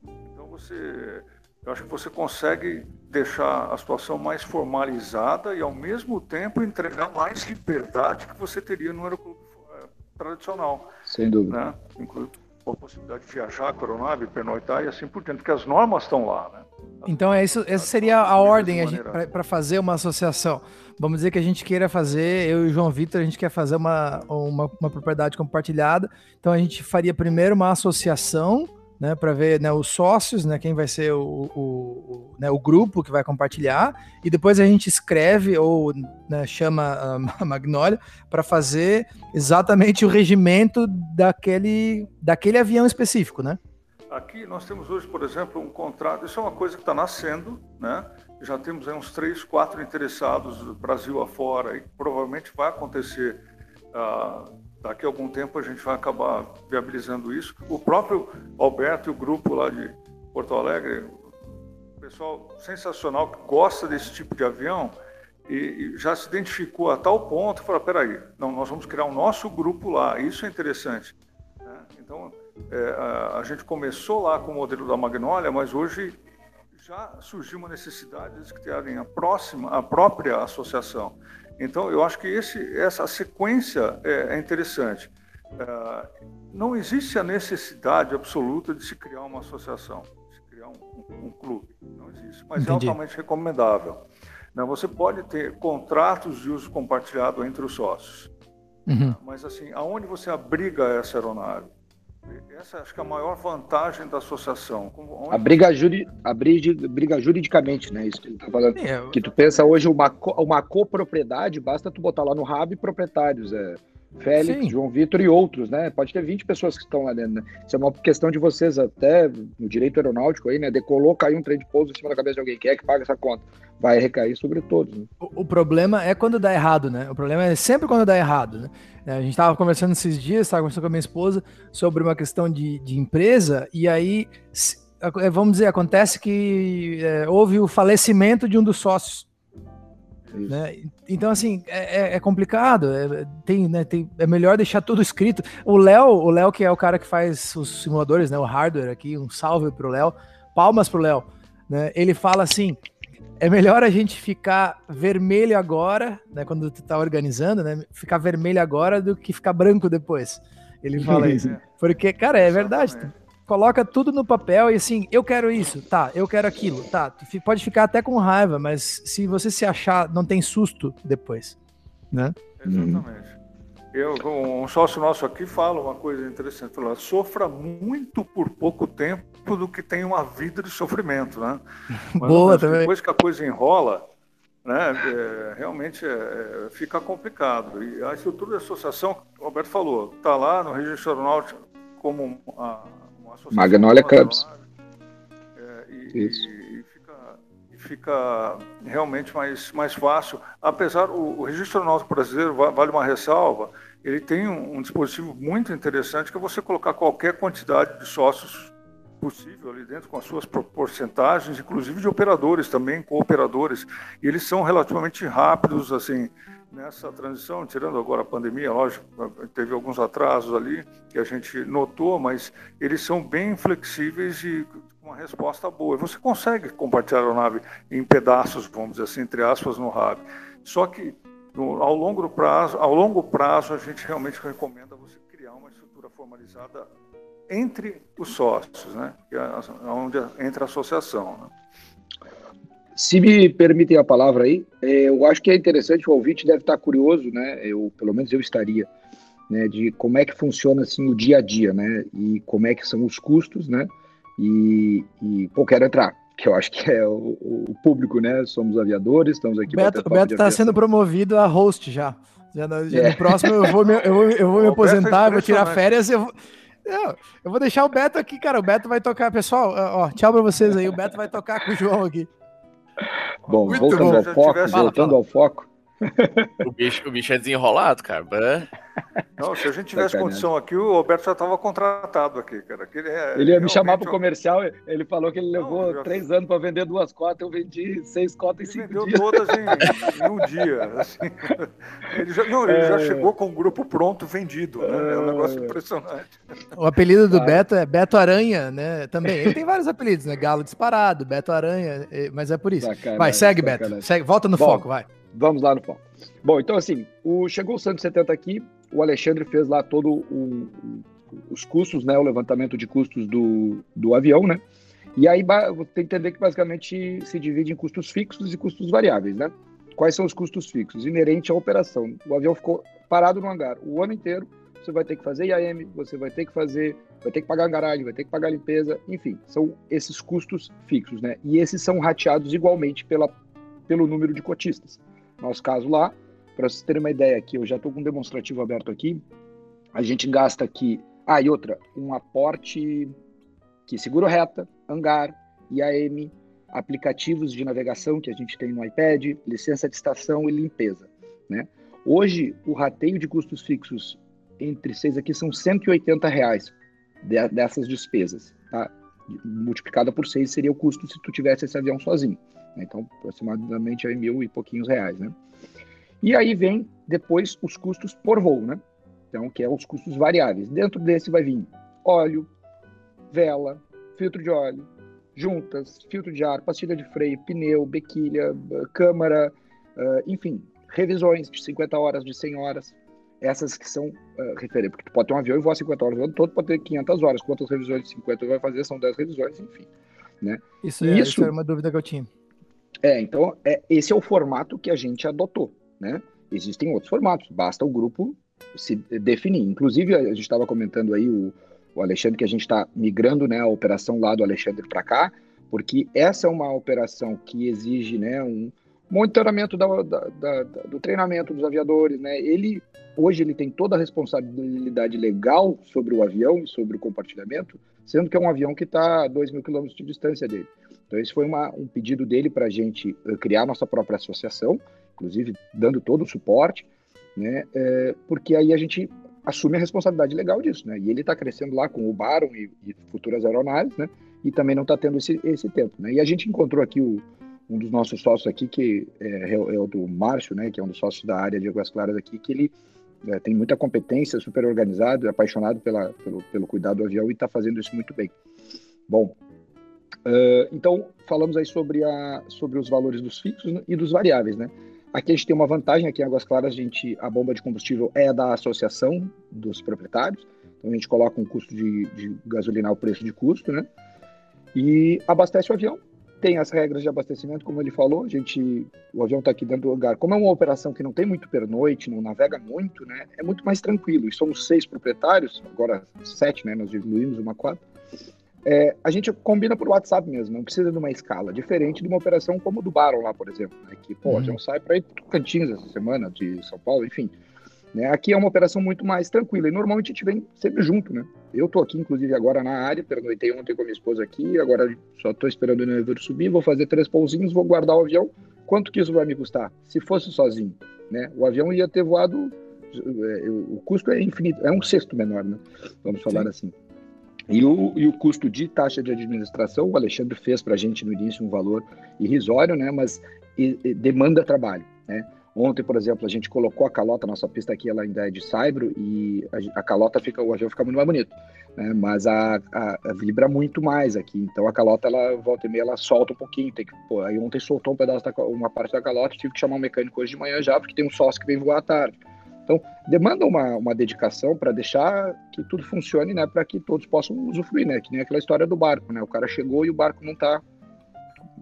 Então você, eu acho que você consegue deixar a situação mais formalizada e ao mesmo tempo entregar mais liberdade que você teria no aeroclube tradicional. Sem dúvida. Né? Inclusive a possibilidade de viajar com a aeronave, pernoitar e assim por diante, porque as normas estão lá. Né? Então, é isso, essa seria a ordem para fazer uma associação. Vamos dizer que a gente queira fazer, eu e o João Vitor, a gente quer fazer uma, uma, uma propriedade compartilhada. Então, a gente faria primeiro uma associação né, para ver né, os sócios, né, quem vai ser o, o, o, né, o, grupo que vai compartilhar, e depois a gente escreve ou né, chama a Magnólia para fazer exatamente o regimento daquele, daquele avião específico, né? Aqui nós temos hoje, por exemplo, um contrato, isso é uma coisa que está nascendo, né? Já temos aí uns três, quatro interessados do Brasil afora, e provavelmente vai acontecer uh, daqui a algum tempo a gente vai acabar viabilizando isso. O próprio Alberto e o grupo lá de Porto Alegre, pessoal sensacional que gosta desse tipo de avião e, e já se identificou a tal ponto falou, peraí, não, nós vamos criar o nosso grupo lá, isso é interessante. Né? Então, é, a, a, gente começou lá com o modelo da Magnólia, mas hoje já surgiu uma necessidade de criarem a próxima, a própria associação. Então, eu acho que esse, essa sequência é, é interessante. É, não existe a necessidade absoluta de se criar uma associação, de se criar um, um, um clube. Não existe, mas é Entendi. é altamente recomendável. Né, você pode ter contratos de uso compartilhado entre os sócios. Uhum. Mas, assim, aonde você abriga essa aeronave? Essa acho que é a maior vantagem da associação. Onde... A briga, juri... a briga, briga juridicamente, né? Isso que ele tá falando. É, que tu pensa hoje uma, co... uma copropriedade, basta tu botar lá no RAB proprietários. É Félix, Sim. João Vitor e outros, né? Pode ter 20 pessoas que estão lá dentro, né? Isso é uma questão de vocês, até no direito aeronáutico aí, né? Decolou, caiu um trem de pouso em cima da cabeça de alguém. Quem é que paga essa conta? Vai recair sobre todos. Né? O, o, problema é quando dá errado, né? O problema é sempre quando dá errado, né? A gente estava conversando esses dias, estava conversando com a minha esposa sobre uma questão de, de empresa, e aí, é, vamos dizer, acontece que é, houve o falecimento de um dos sócios. Né? Então, assim, é, é, é complicado. É, tem, né, tem, é melhor deixar tudo escrito. O Léo, o Léo, que é o cara que faz os simuladores, né? O hardware aqui, um salve pro Léo. Palmas pro Léo. Né? Ele fala assim: é melhor a gente ficar vermelho agora, né? Quando tu tá organizando, né? Ficar vermelho agora do que ficar branco depois. Ele fala isso. Porque, cara, é verdade coloca tudo no papel e assim, eu quero isso, tá, eu quero aquilo, tá. Pode ficar até com raiva, mas se você se achar, não tem susto depois, né? Exatamente. Eu, um sócio nosso aqui fala uma coisa interessante, fala, sofra muito por pouco tempo do que tem uma vida de sofrimento, né? Mas, Boa também. Depois que a coisa enrola, né, é, realmente é, é, fica complicado. E a estrutura da associação, o Alberto falou, está lá no registro aeronáutico como a, Magnolia Cubs. É, e, Isso. E, fica, e, fica, realmente mais, mais fácil. Apesar, o, o registro aeronáutico brasileiro, vale uma ressalva, ele tem um, um, dispositivo muito interessante que é você colocar qualquer quantidade de sócios possível ali dentro, com as suas porcentagens, inclusive de operadores também, cooperadores. E eles são relativamente rápidos, assim, nessa transição, tirando agora a pandemia, lógico, teve alguns atrasos ali que a gente notou, mas eles são bem flexíveis e uma resposta boa. Você consegue compartilhar a nave em pedaços, vamos dizer assim, entre aspas, no RAB. Só que no, ao longo prazo, ao longo prazo, a gente realmente recomenda você criar uma estrutura formalizada entre os sócios, né? Que é onde entra a associação. Né? Se me permitem a palavra aí, é, eu acho que é interessante, o ouvinte deve estar curioso, né? Eu, pelo menos eu estaria, né? De como é que funciona assim o dia a dia, né? E como é que são os custos, né? E, e pô, quero entrar, que eu acho que é o, o público, né? Somos aviadores, estamos aqui. O Beto está sendo promovido a host já. Já no, já é. no próximo eu vou me, eu vou, eu vou me é aposentar, vou tirar férias, eu vou, eu, eu vou deixar o Beto aqui, cara. O Beto vai tocar, pessoal. Ó, tchau para vocês aí. O Beto vai tocar com o João aqui. Bom, voltando bom. ao foco, voltando fala, ao foco. O bicho, o bicho é desenrolado, cara. Não, se a gente tivesse condição aqui, o Roberto já estava contratado aqui, cara. Ele, é, ele ia me chamar para o comercial, ele falou que ele levou não, três anos para vender duas cotas, eu vendi seis cotas em ele cinco vendeu todas em, em, um dia. Assim. Ele, já, não, ele é... já chegou com o grupo pronto, vendido. Né? É um negócio é. impressionante. O apelido do Beto é Beto Aranha, né? Também. Ele tem vários apelidos, né? Galo disparado, Beto Aranha, mas é por isso. Sacanagem, vai, segue, sacanagem. Beto. Segue, volta no Bom, foco, vai. Vamos lá no foco. Bom, então assim, o, chegou o 170 aqui, o Alexandre fez lá todo o, os custos, né, o levantamento de custos do, do avião, né? E aí tem que entender que basicamente se divide em custos fixos e custos variáveis, né? Quais são os custos fixos? Inerente à operação. O avião ficou parado no hangar o ano inteiro, você vai ter que fazer IAM, você vai ter que fazer, vai ter que pagar garagem, vai ter que pagar limpeza, enfim, são esses custos fixos, né? E esses são rateados igualmente pela, pelo número de cotistas nosso caso lá. Para vocês terem uma ideia aqui, eu já estou com um demonstrativo aberto aqui. A gente gasta aqui. Ah, e outra, um aporte que seguro reta, hangar, IAM, aplicativos de navegação que a gente tem no iPad, licença de estação e limpeza. Né? Hoje, o rateio de custos fixos entre seis aqui são 180 reais dessas despesas. Tá? Multiplicada por seis seria o custo se tu tivesse esse avião sozinho. Né? Então, aproximadamente aí mil e pouquinhos reais, né? E aí vem depois os custos por voo, né? Então, que é os custos variáveis. Dentro desse vai vir óleo, vela, filtro de óleo, juntas, filtro de ar, pastilha de freio, pneu, bequilha, câmara, uh, enfim, revisões de 50 horas, de 100 horas, essas que são uh, referentes, porque tu pode ter um avião e voar 50 horas o ano todo, pode ter 500 horas, quantas revisões de 50 vai fazer, são 10 revisões, enfim. Né? Isso, é, isso, isso é uma dúvida que eu tinha. É, então é, esse é o formato que a gente adotou, né? Existem outros formatos, basta o grupo se definir. Inclusive, a gente estava comentando aí o, o, Alexandre que a gente está migrando né, a operação lá do Alexandre para cá, porque essa é uma operação que exige né, um monitoramento da, da, da, do treinamento dos aviadores. Né? Ele hoje ele tem toda a responsabilidade legal sobre o avião e sobre o compartilhamento, sendo que é um avião que está a 2 mil quilômetros de distância dele. Então, esse foi uma, um pedido dele para a gente eh, criar nossa própria associação, inclusive dando todo o suporte, né? É, porque aí a gente assume a responsabilidade legal disso, né? E ele está crescendo lá com o Baron e, e, futuras aeronaves, né? E também não está tendo esse, esse tempo, né? E a gente encontrou aqui o, um dos nossos sócios aqui, que é, é, o do Márcio, né? Que é um dos sócios da área de Águas Claras aqui, que ele é, tem muita competência, super organizado, é apaixonado pela, pelo, pelo cuidado do avião e está fazendo isso muito bem. Bom, Uh, então, falamos aí sobre, a, sobre os valores dos fixos e dos variáveis, né? Aqui a gente tem uma vantagem, aqui em Águas Claras a, gente, a bomba de combustível é da associação dos proprietários, então a gente coloca um custo de, de gasolina ao preço de custo, né? E abastece o avião, tem as regras de abastecimento, como ele falou, a gente, o avião está aqui dentro do lugar. Como é uma operação que não tem muito pernoite, não navega muito, né? É muito mais tranquilo. E somos seis proprietários, agora sete, né? Nós diluímos uma quatro. É, a gente combina por WhatsApp mesmo, não precisa de uma escala, diferente de uma operação como do Baron lá, por exemplo, né, que, pô, uhum. sai para ir para Cantinhos essa semana, de São Paulo, enfim. Né, aqui é uma operação muito mais tranquila, e normalmente a gente vem sempre junto, né? Eu tô aqui, inclusive, agora na área, pernoitei ontem com a minha esposa aqui, agora só tô esperando o Never subir, vou fazer três pousinhos, vou guardar o avião. Quanto que isso vai me custar? Se fosse sozinho, né? O avião ia ter voado, é, o custo é infinito, é um sexto menor, né? Vamos falar Sim. assim. E o, e o custo de taxa de administração, o Alexandre fez para a gente no início um valor irrisório, né? Mas e, e demanda trabalho, né? Ontem, por exemplo, a gente colocou a calota, nossa pista aqui ela ainda é de saibro e a, a calota fica, o avião fica muito mais bonito, né? Mas a, a, a, vibra muito mais aqui, então a calota ela volta e meia ela solta um pouquinho, tem que, pô, aí ontem soltou um pedaço da, uma parte da calota, tive que chamar um mecânico hoje de manhã já porque tem um sócio que vem voar à tarde. Então, demanda uma, uma dedicação para deixar que tudo funcione, né, para que todos possam usufruir, né, que nem aquela história do barco, né, o cara chegou e o barco não está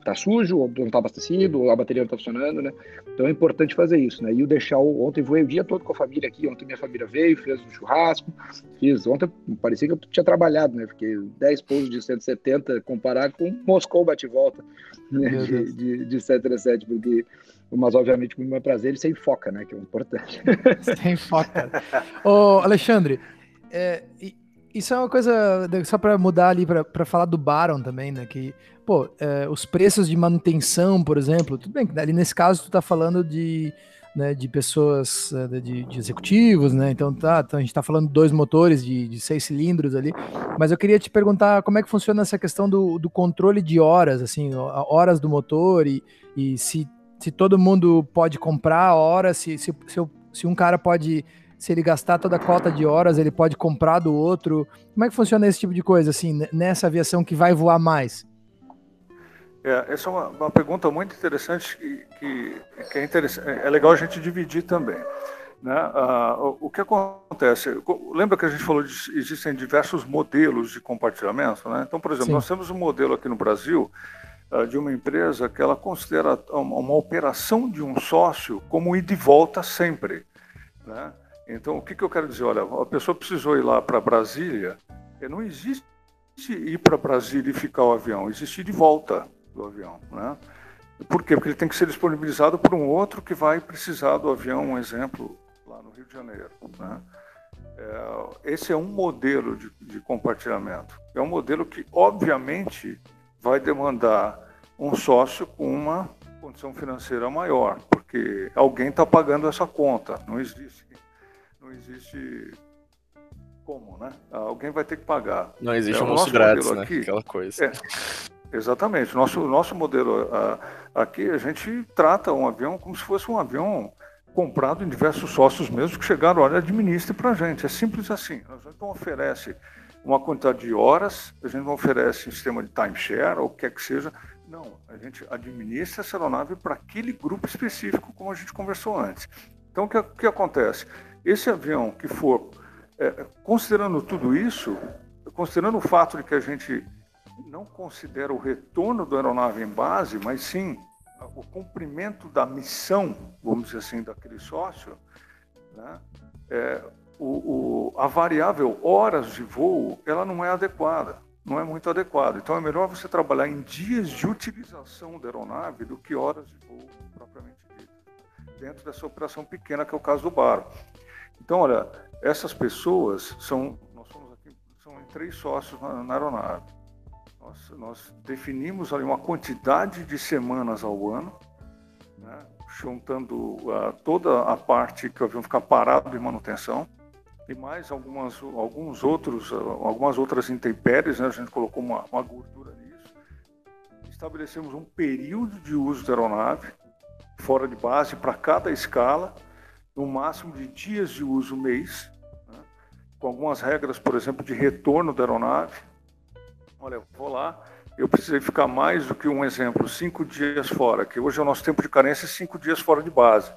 tá sujo, ou não está abastecido, ou a bateria não está funcionando, né? Então é importante fazer isso, né? E o deixar o, ontem voei o dia todo com a família aqui, ontem minha família veio, fez um churrasco, fiz, ontem parecia que eu tinha trabalhado, né? Porque 10 pousos de 170 comparado com Moscou bate-volta né? de, de, de 737, porque mas obviamente muito mais prazer e sem foca, né? Que é o importante. sem foca. Ô, Alexandre, é, isso é uma coisa, só para mudar ali, para falar do Baron também, né? Que, pô, é, os preços de manutenção, por exemplo, tudo bem, ali nesse caso tu tá falando de, né, de pessoas, é, de, de executivos, né? Então, tá, então a gente tá falando de dois motores de, de, seis cilindros ali, mas eu queria te perguntar como é que funciona essa questão do, do controle de horas, assim, horas do motor e, e se se todo mundo pode comprar a hora, se, se, se, se, um cara pode, se ele gastar toda a cota de horas, ele pode comprar do outro. Como é que funciona esse tipo de coisa, assim, nessa aviação que vai voar mais? É, essa é uma, uma pergunta muito interessante que, que, que, é, interessante, é legal a gente dividir também. Né? Ah, o, o, que acontece? Lembra que a gente falou de existem diversos modelos de compartilhamento? Né? Então, por exemplo, Sim. nós temos um modelo aqui no Brasil uh, de uma empresa que ela considera uma, uma, operação de um sócio como ir de volta sempre. Né? Então, o que, que eu quero dizer? Olha, a pessoa precisou ir lá para Brasília, não existe ir para Brasília e ficar o avião, existe ir de volta do avião. Né? Por quê? Porque ele tem que ser disponibilizado por um outro que vai precisar do avião, um exemplo, lá no Rio de Janeiro. Né? É, esse é um modelo de, de compartilhamento. É um modelo que, obviamente, vai demandar um sócio com uma condição financeira maior, porque alguém está pagando essa conta. Não existe, existe como, né? Alguém vai ter que pagar. Não existe é, almoço grátis, né? Aqui, Aquela coisa. É, exatamente. Nosso nosso modelo aqui a gente trata um avião como se fosse um avião comprado em diversos sócios mesmo que chegaram, olha, administre para a gente. É simples assim. A gente não oferece uma quantidade de horas, a gente não oferece um sistema de timeshare ou o que quer que seja. Não, a gente administra essa aeronave para aquele grupo específico, como a gente conversou antes. Então, o que, que acontece? Esse avião que for, é, considerando tudo isso, considerando o fato de que a gente não considera o retorno da aeronave em base, mas sim o cumprimento da missão, vamos dizer assim, daquele sócio, né? É, o, o, a variável horas de voo ela não é adequada, não é muito adequada. Então é melhor você trabalhar em dias de utilização da aeronave do que horas de voo propriamente dito, dentro dessa operação pequena que é o caso do bar. Então, olha, essas pessoas são, nós somos aqui, são em três sócios na, na aeronave. Nós, nós, definimos ali uma quantidade de semanas ao ano, né, juntando uh, toda a parte que o avião ficar parado de manutenção e mais algumas, alguns outros, algumas outras intempéries, né? a gente colocou uma, uma gordura nisso. Estabelecemos um período de uso da aeronave, fora de base, para cada escala, no máximo de dias de uso mês, né? com algumas regras, por exemplo, de retorno da aeronave. Olha, eu vou lá, eu precisei ficar mais do que um exemplo, cinco dias fora, que hoje é o nosso tempo de carência, cinco dias fora de base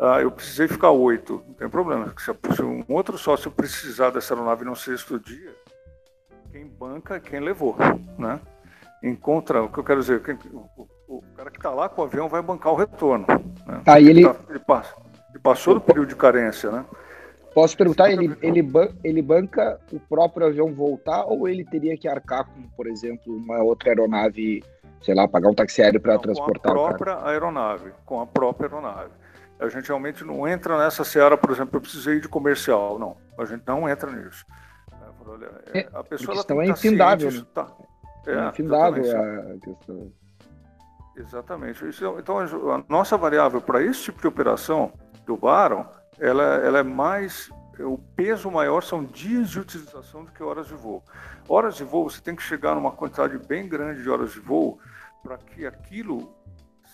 ah, eu precisei ficar oito, não tem problema. Se um outro sócio precisar dessa aeronave no sexto dia, quem banca é quem levou, né? Encontra, o que eu quero dizer, quem, o, o, cara que está lá com o avião vai bancar o retorno. Né? Aí ele... Ele, tá, ele, passa, ele passou do período de carência, né? Posso perguntar, ele, ele, ele banca o próprio avião voltar ou ele teria que arcar com, por exemplo, uma outra aeronave, sei lá, pagar um táxi aéreo para transportar Com a própria aeronave, com a própria aeronave. A gente realmente não entra nessa seara, por exemplo, eu precisei de comercial. Não, a gente não entra nisso. Olha, é, a pessoa a questão é infindável. Né? Tá, é, é infindável a questão. Exatamente. Isso, então, a nossa variável para esse tipo de operação do Baron, ela, ela é mais o peso maior são dias de utilização do que horas de voo. Horas de voo, você tem que chegar numa quantidade bem grande de horas de voo para que aquilo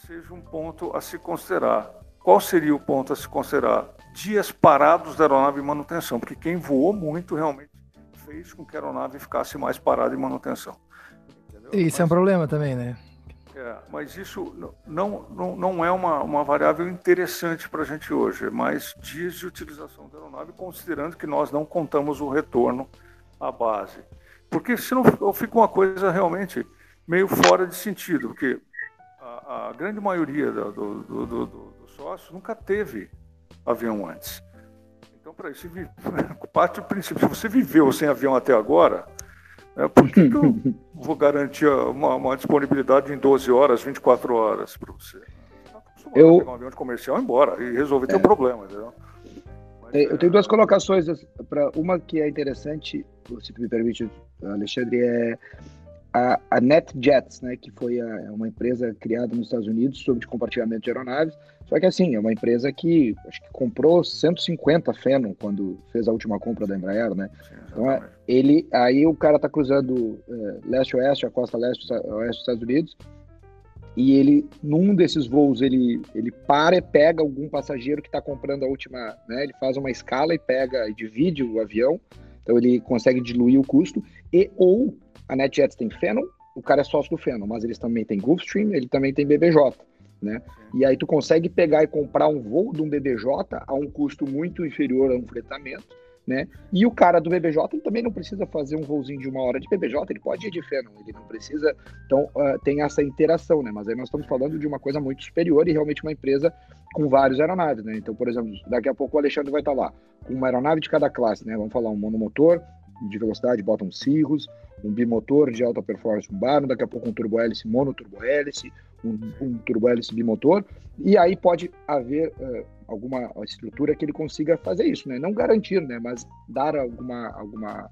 seja um ponto a se considerar. Qual seria o ponto a se considerar? Dias parados da aeronave em manutenção, porque quem voou muito realmente fez com que a aeronave ficasse mais parada em manutenção. Entendeu? Isso Mas, é um problema também, né? É, mas isso não, não, não é uma, uma variável interessante para a gente hoje, mais dias de utilização da aeronave, considerando que nós não contamos o retorno à base. Porque senão fica uma coisa realmente meio fora de sentido, porque a, a grande maioria do, do, do, do sócio nunca teve avião antes. Então, para isso, parte do princípio, se você viveu sem avião até agora, é, por que, que eu vou garantir uma, uma, disponibilidade em 12 horas, 24 horas para você? Você tá eu... pegar um avião de comercial e ir embora e resolver é. teu problema, entendeu? Mas, eu é... tenho duas colocações. para Uma que é interessante, se me permite, Alexandre, é a, a NetJets, né, que foi a, é uma empresa criada nos Estados Unidos sobre compartilhamento de aeronaves. Só que assim, é uma empresa que acho que comprou 150 Phenom quando fez a última compra da Embraer, né? Então é, ele aí o cara tá cruzando é, leste-oeste, a costa leste-oeste dos Estados Unidos, e ele num desses voos ele ele para e pega algum passageiro que está comprando a última, né? Ele faz uma escala e pega e divide o avião, então ele consegue diluir o custo e ou a NetJets tem Phenom, o cara é sócio do Phenom, mas eles também têm Gulfstream, ele também tem BBJ, né? E aí tu consegue pegar e comprar um voo de um BBJ a um custo muito inferior a um fretamento, né? E o cara do BBJ também não precisa fazer um voozinho de uma hora de BBJ, ele pode ir de Phenom, ele não precisa. Então uh, tem essa interação, né? Mas aí nós estamos falando de uma coisa muito superior e realmente uma empresa com vários aeronaves, né? Então, por exemplo, daqui a pouco o Alexandre vai estar lá com uma aeronave de cada classe, né? Vamos falar um monomotor de velocidade, bota um Cirrus, um bimotor de alta performance, um Barno, daqui a pouco um turbo-hélice, monoturbo-hélice, um, um turbo-hélice bimotor, e aí pode haver uh, alguma estrutura que ele consiga fazer isso, né? Não garantir, né? Mas dar alguma, alguma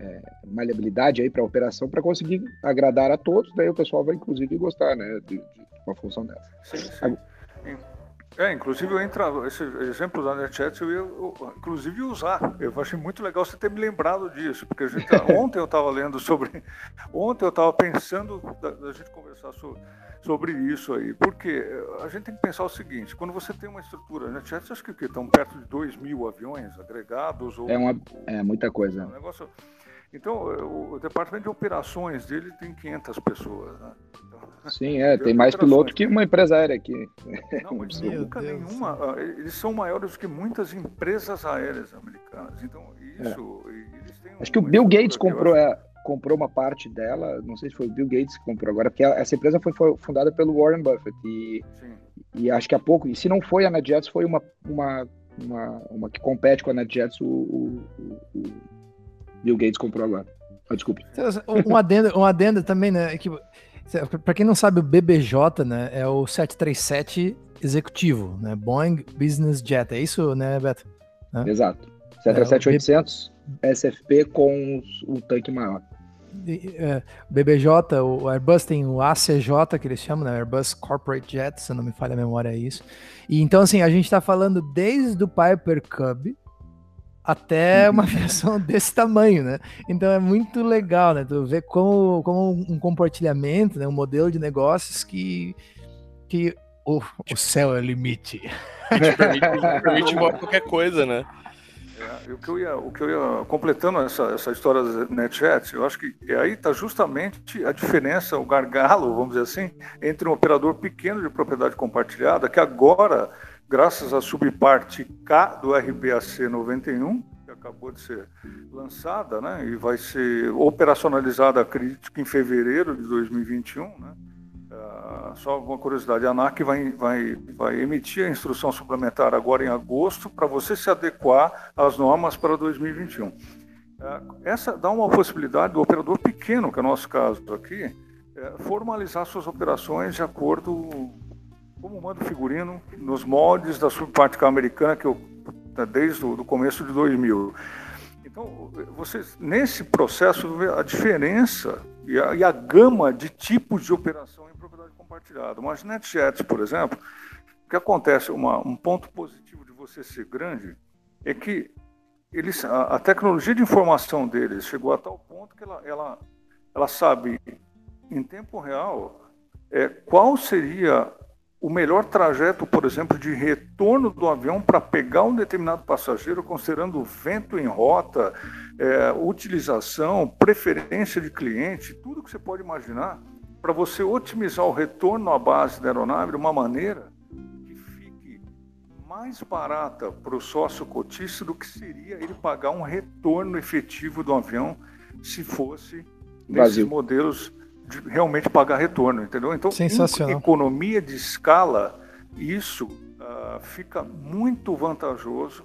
é, maleabilidade aí para a operação para conseguir agradar a todos, daí o pessoal vai inclusive gostar, né? De, de uma função dessa. Sim, sim. É, inclusive eu entro, esse exemplo da NetChat eu ia, eu, inclusive usar. Eu achei muito legal você ter me lembrado disso, porque gente, ontem eu estava lendo sobre, ontem eu estava pensando da, da, gente conversar sobre, sobre isso aí, porque a gente tem que pensar o seguinte: quando você tem uma estrutura, NetChat, acho que estão perto de 2 mil aviões agregados ou é uma, é muita coisa. Um negócio, então, o, o departamento de operações dele tem 500 pessoas, né? Sim, é, tem mais piloto que uma empresa aérea aqui. Não, mas nunca nenhuma. Ah, eles são maiores do que muitas empresas aéreas americanas. Então, isso. É. Acho que o Bill Gates comprou, é, comprou uma parte dela. Não sei se foi o Bill Gates que comprou agora, porque essa empresa foi, foi fundada pelo Warren Buffett. E, e acho que há pouco, e se não foi a NetJets, foi uma, uma, uma, uma que compete com a NetJets, o, o, o Bill Gates comprou agora. Ah, desculpe. Um adendo, um adendo também, né? Que para quem não sabe, o BBJ, né, é o 737 executivo, né? Boeing Business Jet. É isso, né, Beto? Exato. 737-800 é, SFP com o tanque maior. É, BBJ, o Airbus tem o ACJ, que eles chamam, né? Airbus Corporate Jet, se não me falha a memória, é isso. E então, assim, a gente está falando desde o Piper Cub, até uma versão desse tamanho, né? Então é muito legal, né? Tu ver como, como um compartilhamento, né? um modelo de negócios que, que o, o céu é o limite. Te permite, permite qualquer coisa, né? É, o, que eu ia, o que eu ia, completando essa, essa história da NetJet, eu acho que aí está justamente a diferença, o gargalo, vamos dizer assim, entre um operador pequeno de propriedade compartilhada, que agora graças à subparte K do RPAC 91, que acabou de ser lançada, né, e vai ser operacionalizada, acredito que em fevereiro de 2021, né, uh, só uma curiosidade, a ANAC vai, vai, vai emitir a instrução suplementar agora em agosto para você se adequar às normas para 2021. Uh, ah, essa dá uma possibilidade do operador pequeno, que é o nosso caso aqui, uh, formalizar suas operações de acordo como manda o figurino nos moldes da subparte americana que eu desde o começo de 2000. Então, você nesse processo vê a diferença e a, e a gama de tipos de operação em propriedade compartilhada. Mas NetJets, por exemplo, o que acontece, uma, um ponto positivo de você ser grande é que eles, a, a, tecnologia de informação deles chegou a tal ponto que ela, ela, ela sabe em tempo real é, qual seria o melhor trajeto, por exemplo, de retorno do avião para pegar um determinado passageiro, considerando o vento em rota, é, utilização, preferência de cliente, tudo que você pode imaginar, para você otimizar o retorno à base da aeronave de uma maneira que fique mais barata para o sócio cotista do que seria ele pagar um retorno efetivo do avião se fosse nesses modelos de realmente pagar retorno, entendeu? Então, em economia de escala, isso uh, fica muito vantajoso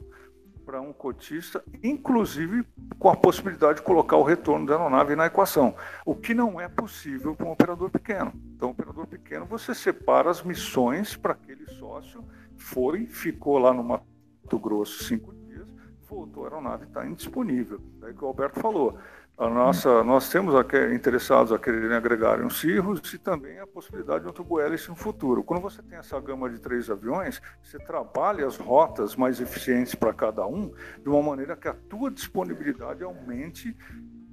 para um cotista, inclusive com a possibilidade de colocar o retorno da aeronave na equação, o que não é possível para um operador pequeno. Então, operador pequeno, você separa as missões para aquele sócio, foi, ficou lá no Mato Grosso cinco dias, voltou a aeronave, está indisponível. É que o Alberto falou. A nossa, nós temos aqui, interessados a quererem agregar um Cirrus e também a possibilidade de um turbo-hélice no futuro. Quando você tem essa gama de três aviões, você trabalha as rotas mais eficientes para cada um de uma maneira que a tua disponibilidade aumente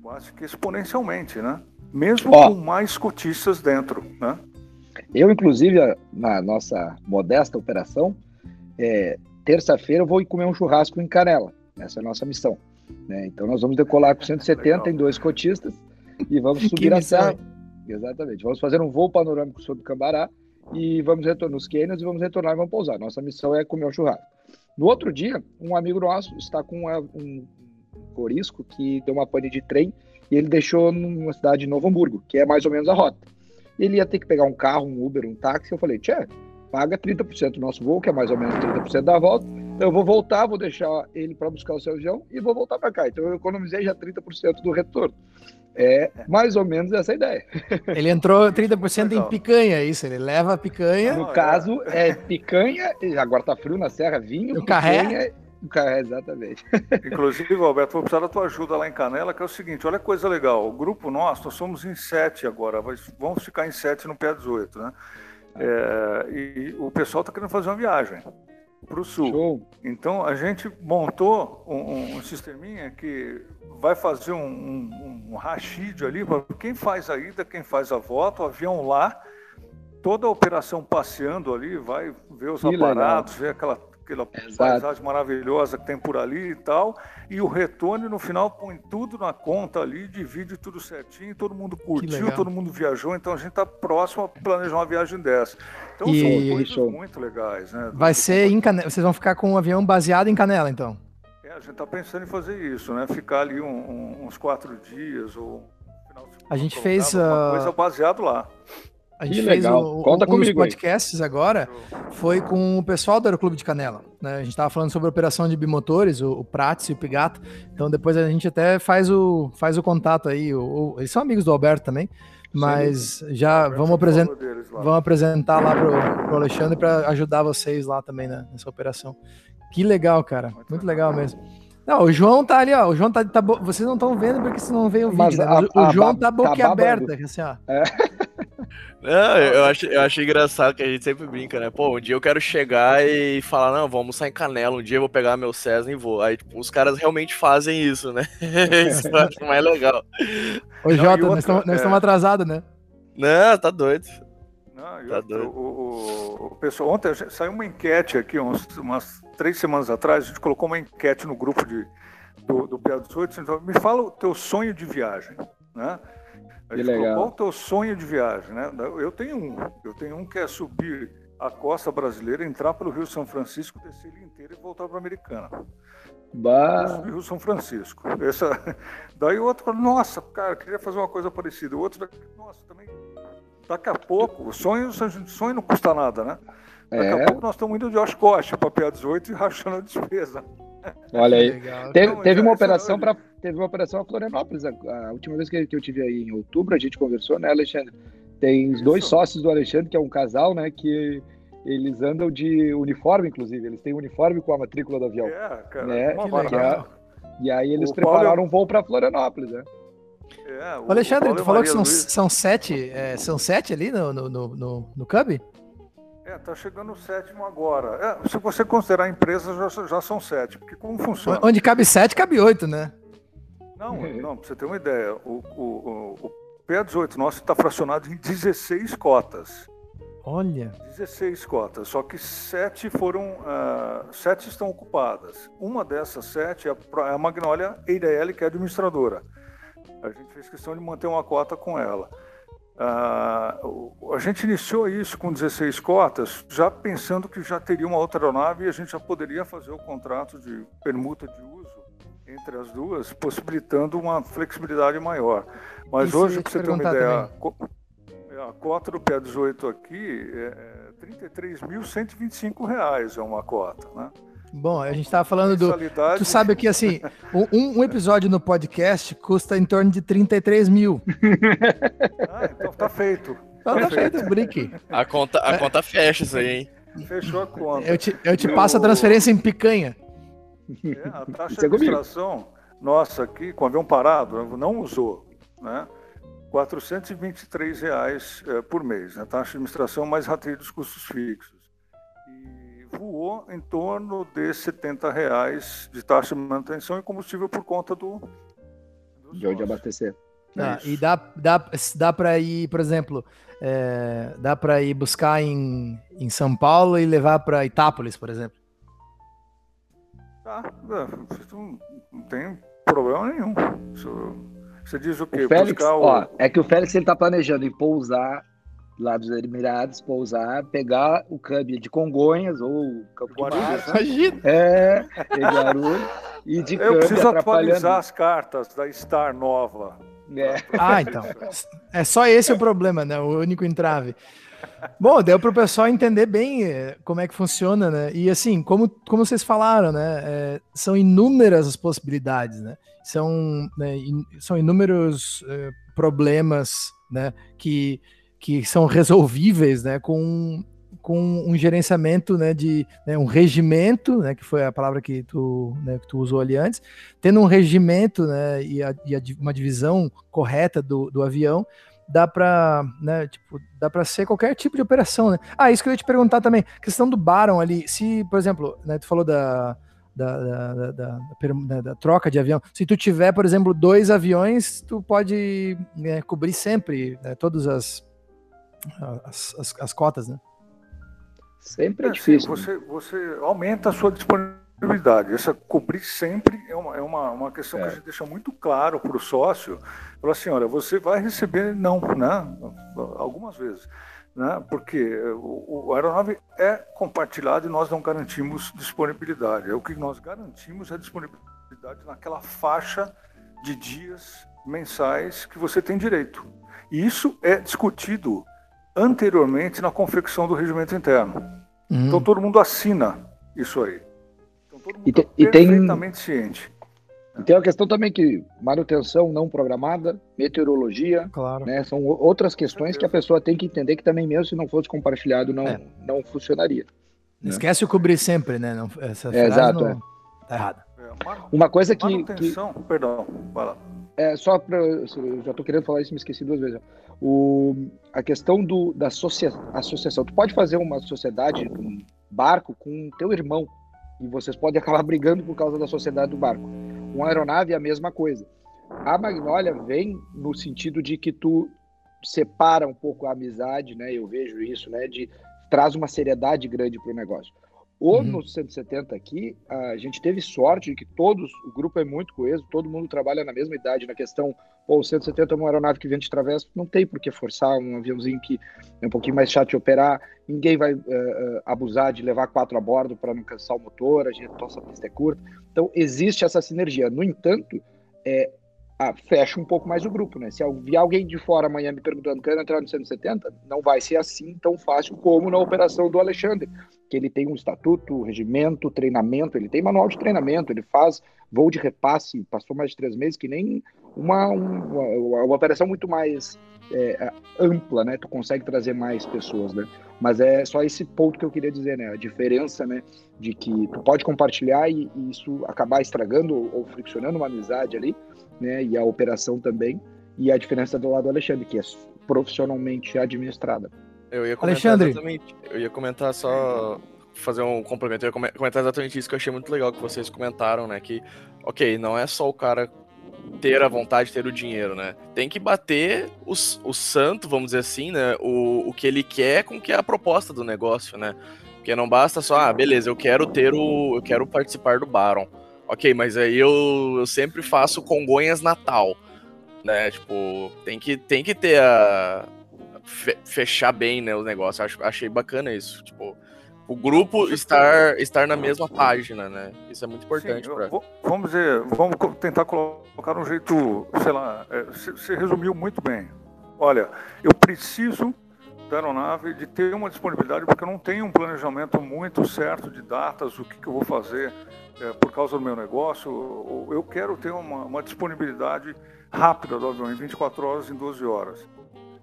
quase que exponencialmente, né? Mesmo Ó, com mais cotistas dentro, né? Eu, inclusive, na nossa modesta operação, é, terça-feira eu vou comer um churrasco em Canela. Essa é a nossa missão. Né? Então nós vamos decolar com 170 em dois cotistas e vamos subir a serra. Exatamente. Vamos fazer um voo panorâmico sobre o Cambará e vamos retornar nos canyons e vamos retornar e vamos pousar. Nossa missão é comer o churrasco. No outro dia, um amigo nosso está com uma, um corisco que deu uma pane de trem e ele deixou numa cidade de Novo Hamburgo, que é mais ou menos a rota. Ele ia ter que pegar um carro, um Uber, um táxi. Eu falei, tchê, paga 30% do nosso voo, que é mais ou menos 30% da volta eu vou voltar, vou deixar ele para buscar o seu avião e vou voltar para cá. Então eu economizei já 30% do retorno. É mais ou menos essa ideia. Ele entrou 30% em picanha, é isso. Ele leva a picanha. No caso, é picanha, agora tá frio na serra, vinho, o carré. O carré, exatamente. Inclusive, Alberto, vou precisar da tua ajuda lá em Canela, que é o seguinte: olha que coisa legal. O grupo nosso, nós somos em sete agora, vamos ficar em sete no pé 18, né? É, e o pessoal está querendo fazer uma viagem para o sul. Show. Então a gente montou um, um sisteminha que vai fazer um, um, um rachídio ali para quem faz a ida, quem faz a volta, o avião lá, toda a operação passeando ali, vai ver os que aparatos, legal. ver aquela aquela Exato. paisagem maravilhosa que tem por ali e tal, e o retorno no final põe tudo na conta ali, divide tudo certinho, todo mundo curtiu, todo mundo viajou, então a gente está próximo a planejar uma viagem dessa. Então e... são coisas Show. muito legais, né? Vai ser em Canela, vocês vão ficar com um avião baseado em Canela, então? É, a gente está pensando em fazer isso, né? Ficar ali um, um, uns quatro dias ou a gente fez uh... coisa baseado lá. A gente que fez legal. O, Conta um dos podcasts aí. agora foi com o pessoal do Aeroclube de Canela. Né? A gente estava falando sobre a operação de bimotores, o, o Prats e o Pigato. Então depois a gente até faz o, faz o contato aí. O, o, eles são amigos do Alberto também. Mas Sim. já vamos, apresen vamos apresentar lá pro, pro Alexandre para ajudar vocês lá também né, nessa operação. Que legal, cara. Muito, Muito legal mesmo. Não, o João tá ali, ó. O João tá. tá vocês não estão vendo porque vocês não veem o vídeo. Mas né? a, o, a, João tá boquiaberta, tá assim, ó. É. Não, eu acho, eu acho engraçado que a gente sempre brinca, né? Pô, um dia eu quero chegar e falar, não, vamos sair em Canela, um dia eu vou pegar meu Cessna e vou. Aí, tipo, os caras realmente fazem isso, né? isso eu acho mais legal. Ô, Jota, nós estamos é... atrasados, né? Não, tá doido. Não, tá doido. O, o, o, pessoal, ontem saiu uma enquete aqui, uns, umas três semanas atrás, a gente colocou uma enquete no grupo de, do, do PA18, então, me fala o teu sonho de viagem, né? Que legal. Qual o teu sonho de viagem, né? Eu tenho um. Eu tenho um que é subir a costa brasileira, entrar pelo Rio São Francisco, descer ele inteiro e voltar para a Americana. Bah. Subir o Rio São Francisco. Essa... Daí o outro falou, nossa, cara, queria fazer uma coisa parecida. O outro, nossa, também. Daqui a pouco, o sonho, sonho não custa nada, né? Daqui é. a pouco nós estamos indo de Oshkosh para PA18 e rachando a despesa. Olha aí. Teve, teve uma operação para teve uma operação a Florianópolis. A, a última vez que, que, eu tive aí em outubro, a gente conversou, né, Alexandre? Tem Isso. dois sócios do Alexandre, que é um casal, né, que eles andam de uniforme, inclusive. Eles têm uniforme com a matrícula do avião. É, cara. Né? Que é, e aí eles o prepararam Paulo... um voo para Florianópolis, né? É, o, Alexandre, tu falou que são, são sete, é, são sete ali no, no, no, no, no Cub? É, tá chegando o sétimo agora. É, se você considerar a empresa, já, já são sete. Porque como funciona? Onde cabe sete, cabe oito, né? Não, não, pra você ter uma ideia, o, o, o, o PA18 nosso está fracionado em 16 cotas. Olha. 16 cotas, só que sete foram. Uh, sete estão ocupadas. Uma dessas sete é a Magnólia Eireli, que é administradora. A gente fez questão de manter uma cota com ela. Uh, a gente iniciou isso com 16 cotas, já pensando que já teria uma outra aeronave e a gente já poderia fazer o contrato de permuta de uso entre as duas, possibilitando uma flexibilidade maior. Mas isso hoje, para você ter uma ideia, também. a cota do PA18 aqui é R$ 33.125 é uma cota, né? Bom, a gente estava falando do. Tu sabe que assim, um, um, episódio no podcast custa em torno de 33 mil. Ah, então tá feito. Então tá feito, brinque. A conta, a é. conta fecha isso aí, hein? Fechou a conta. Eu te, eu te passo a transferência em picanha. É, a taxa de administração nossa aqui, com o avião parado, não usou, né? 423 reais é, por mês, né? taxa de administração mais rateio dos custos fixos voou em torno de 70 reais de taxa de manutenção e combustível por conta do. De onde abastecer. Ah, e dá, dá, dá para ir, por exemplo, é, dá para ir buscar em, em São Paulo e levar para Itápolis, por exemplo? Tá, não tem problema nenhum. Você diz o quê? O Félix, o... Ó, é que o Félix ele tá planejando em pousar lá dos Emirados pousar, pegar o câmbio de Congonhas ou Campo de é, de Guarulhos e de Eu preciso atualizar as cartas da Star Nova. É. Ah, então. É só esse o problema, né? O único entrave. Bom, deu para o pessoal entender bem eh, como é que funciona, né? E assim, como, como vocês falaram, né? É, são inúmeras as possibilidades, né? São, né, in, são inúmeros é, problemas, né? Que que são resolvíveis né, com, com um gerenciamento né, de né, um regimento, né, que foi a palavra que tu, né, que tu usou ali antes, tendo um regimento né, e, a, e a, uma divisão correta do, do avião, dá para né, tipo, dá para ser qualquer tipo de operação. Né? Ah, isso que eu ia te perguntar também, questão do Baron ali, se, por exemplo, né, tu falou da, da, da, da, da, da, troca de avião. Se tu tiver, por exemplo, dois aviões, tu pode né, cobrir sempre né, todas as as, as, as cotas, né? Sempre é, difícil. Sim, você, você aumenta a sua disponibilidade. Essa cobrir sempre é uma, é uma, uma questão é. que a gente deixa muito claro para o sócio. Fala assim, olha, você vai receber não, né? Algumas vezes. Né? Porque o, o aeronave é compartilhado e nós não garantimos disponibilidade. O que nós garantimos é disponibilidade naquela faixa de dias mensais que você tem direito. E isso é discutido anteriormente na confecção do regimento interno. Uhum. Então todo mundo assina isso aí. Todo mundo e, te, e perfeitamente tem, ciente. E tem a questão também que manutenção não programada, meteorologia, claro. né, são outras questões que a pessoa tem que entender que também mesmo se não fosse compartilhado não, é. não funcionaria. Né? Esquece o cobrir sempre, né? Não, essa é, exato, não... é. tá errada. É, uma coisa que, manutenção, que... perdão, vai lá. É, só para. Já estou querendo falar isso, me esqueci duas vezes. O, a questão do, da associa, associação. Tu pode fazer uma sociedade, um barco, com teu irmão. E vocês podem acabar brigando por causa da sociedade do barco. Uma aeronave é a mesma coisa. A Magnólia vem no sentido de que tu separa um pouco a amizade, né? Eu vejo isso, né? De traz uma seriedade grande para o negócio. Ou uhum. no 170 aqui, a gente teve sorte de que todos, o grupo é muito coeso, todo mundo trabalha na mesma idade na questão, pô, o 170 é uma aeronave que vem de travessa, não tem por que forçar um aviãozinho que é um pouquinho mais chato de operar, ninguém vai uh, abusar de levar quatro a bordo para não cansar o motor, a gente, nossa pista é curta, então existe essa sinergia. No entanto, é, ah, fecha um pouco mais o grupo, né? Se vier alguém de fora amanhã me perguntando, quero entrar no 170, não vai ser assim tão fácil como na operação do Alexandre, que ele tem um estatuto, regimento, treinamento, ele tem manual de treinamento, ele faz voo de repasse, passou mais de três meses, que nem uma, uma, uma operação muito mais é, ampla, né? Tu consegue trazer mais pessoas, né? Mas é só esse ponto que eu queria dizer, né? A diferença, né? De que tu pode compartilhar e, e isso acabar estragando ou friccionando uma amizade ali, né? E a operação também. E a diferença do lado do Alexandre, que é profissionalmente administrada. Eu ia comentar Alexandre. exatamente. Eu ia comentar só. Fazer um complemento. Eu ia come- comentar exatamente isso que eu achei muito legal que vocês comentaram, né? Que, ok, não é só o cara ter a vontade, ter o dinheiro, né? Tem que bater o, s- o santo, vamos dizer assim, né? O, o que ele quer com que é a proposta do negócio, né? Porque não basta só, ah, beleza, eu quero ter o. Eu quero participar do Baron. Ok, mas aí eu, eu sempre faço Congonhas Natal. Né? Tipo, tem que, tem que ter a. fe- fechar bem, né, o negócio. Acho, achei bacana isso. Tipo, o grupo estar, estar na mesma página, né? Isso é muito importante Sim, pra. Vamos dizer, vamos tentar colocar um jeito, sei lá, é, resumiu muito bem. Olha, eu preciso da aeronave de ter uma disponibilidade porque eu não tenho um planejamento muito certo de datas, o que, que eu vou fazer é, por causa do meu negócio. Eu quero ter uma, uma disponibilidade rápida do avião, em 24 horas, em 12 horas.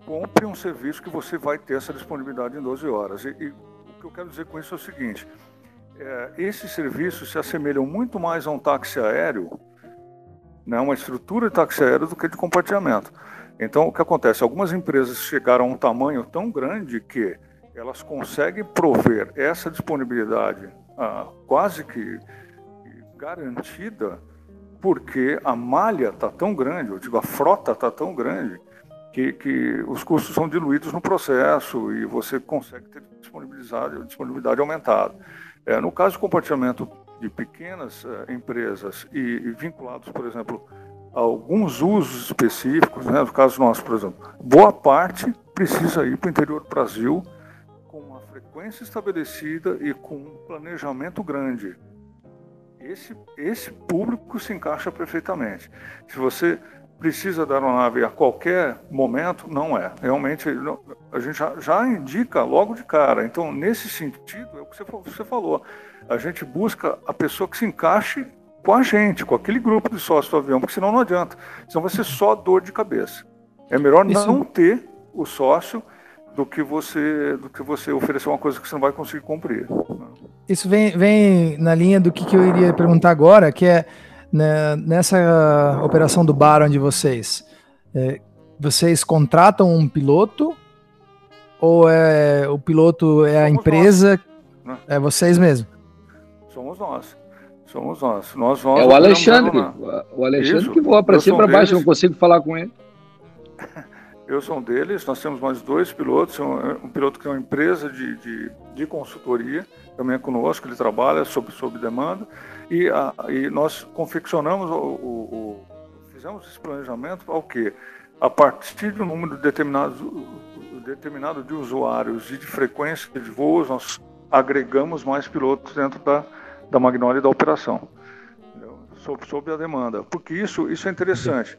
Compre um serviço que você vai ter essa disponibilidade em 12 horas. E, e o que eu quero dizer com isso é o seguinte: é, esses serviços se assemelham muito mais a um táxi aéreo, né, uma estrutura de táxi aéreo, do que de compartilhamento. Então, o que acontece? Algumas empresas chegaram a um tamanho tão grande que elas conseguem prover essa disponibilidade ah, quase que garantida, porque a malha está tão grande, eu digo, a frota está tão grande, que, que os custos são diluídos no processo e você consegue ter disponibilidade, disponibilidade aumentada. É, no caso do compartilhamento de pequenas eh, empresas e, e vinculados, por exemplo, alguns usos específicos, né, no caso nosso, por exemplo, boa parte precisa ir para o interior do Brasil com uma frequência estabelecida e com um planejamento grande. Esse, esse público se encaixa perfeitamente. Se você precisa da aeronave a qualquer momento, não é. Realmente, a gente já, já indica logo de cara. Então, nesse sentido, é o que você, você falou. A gente busca a pessoa que se encaixe com a gente, com aquele grupo de sócios do avião, porque senão não adianta. Senão vai ser só dor de cabeça. É melhor Isso- não ter o sócio do que você do que você oferecer uma coisa que você não vai conseguir cumprir. Isso vem, vem na linha do que, que eu iria perguntar agora, que é né, nessa operação do Baron de vocês, é, vocês contratam um piloto ou é o piloto é a Somos empresa? né? É vocês mesmo? Somos nós. Somos nós. nós, nós É o Alexandre. O Alexandre Isso. que voa para cima e para baixo, deles. não consigo falar com ele. Eu sou um deles, nós temos mais dois pilotos, um, um piloto que é uma empresa de, de, de consultoria, também é conosco, ele trabalha sob, sob demanda, e, a, e nós confeccionamos, o, o- o- fizemos esse planejamento ao quê? A partir do número determinado, determinado de usuários e de frequência de voos, nós agregamos mais pilotos dentro da, da Magnolia e da operação, sob, sob a demanda, porque isso, isso é interessante.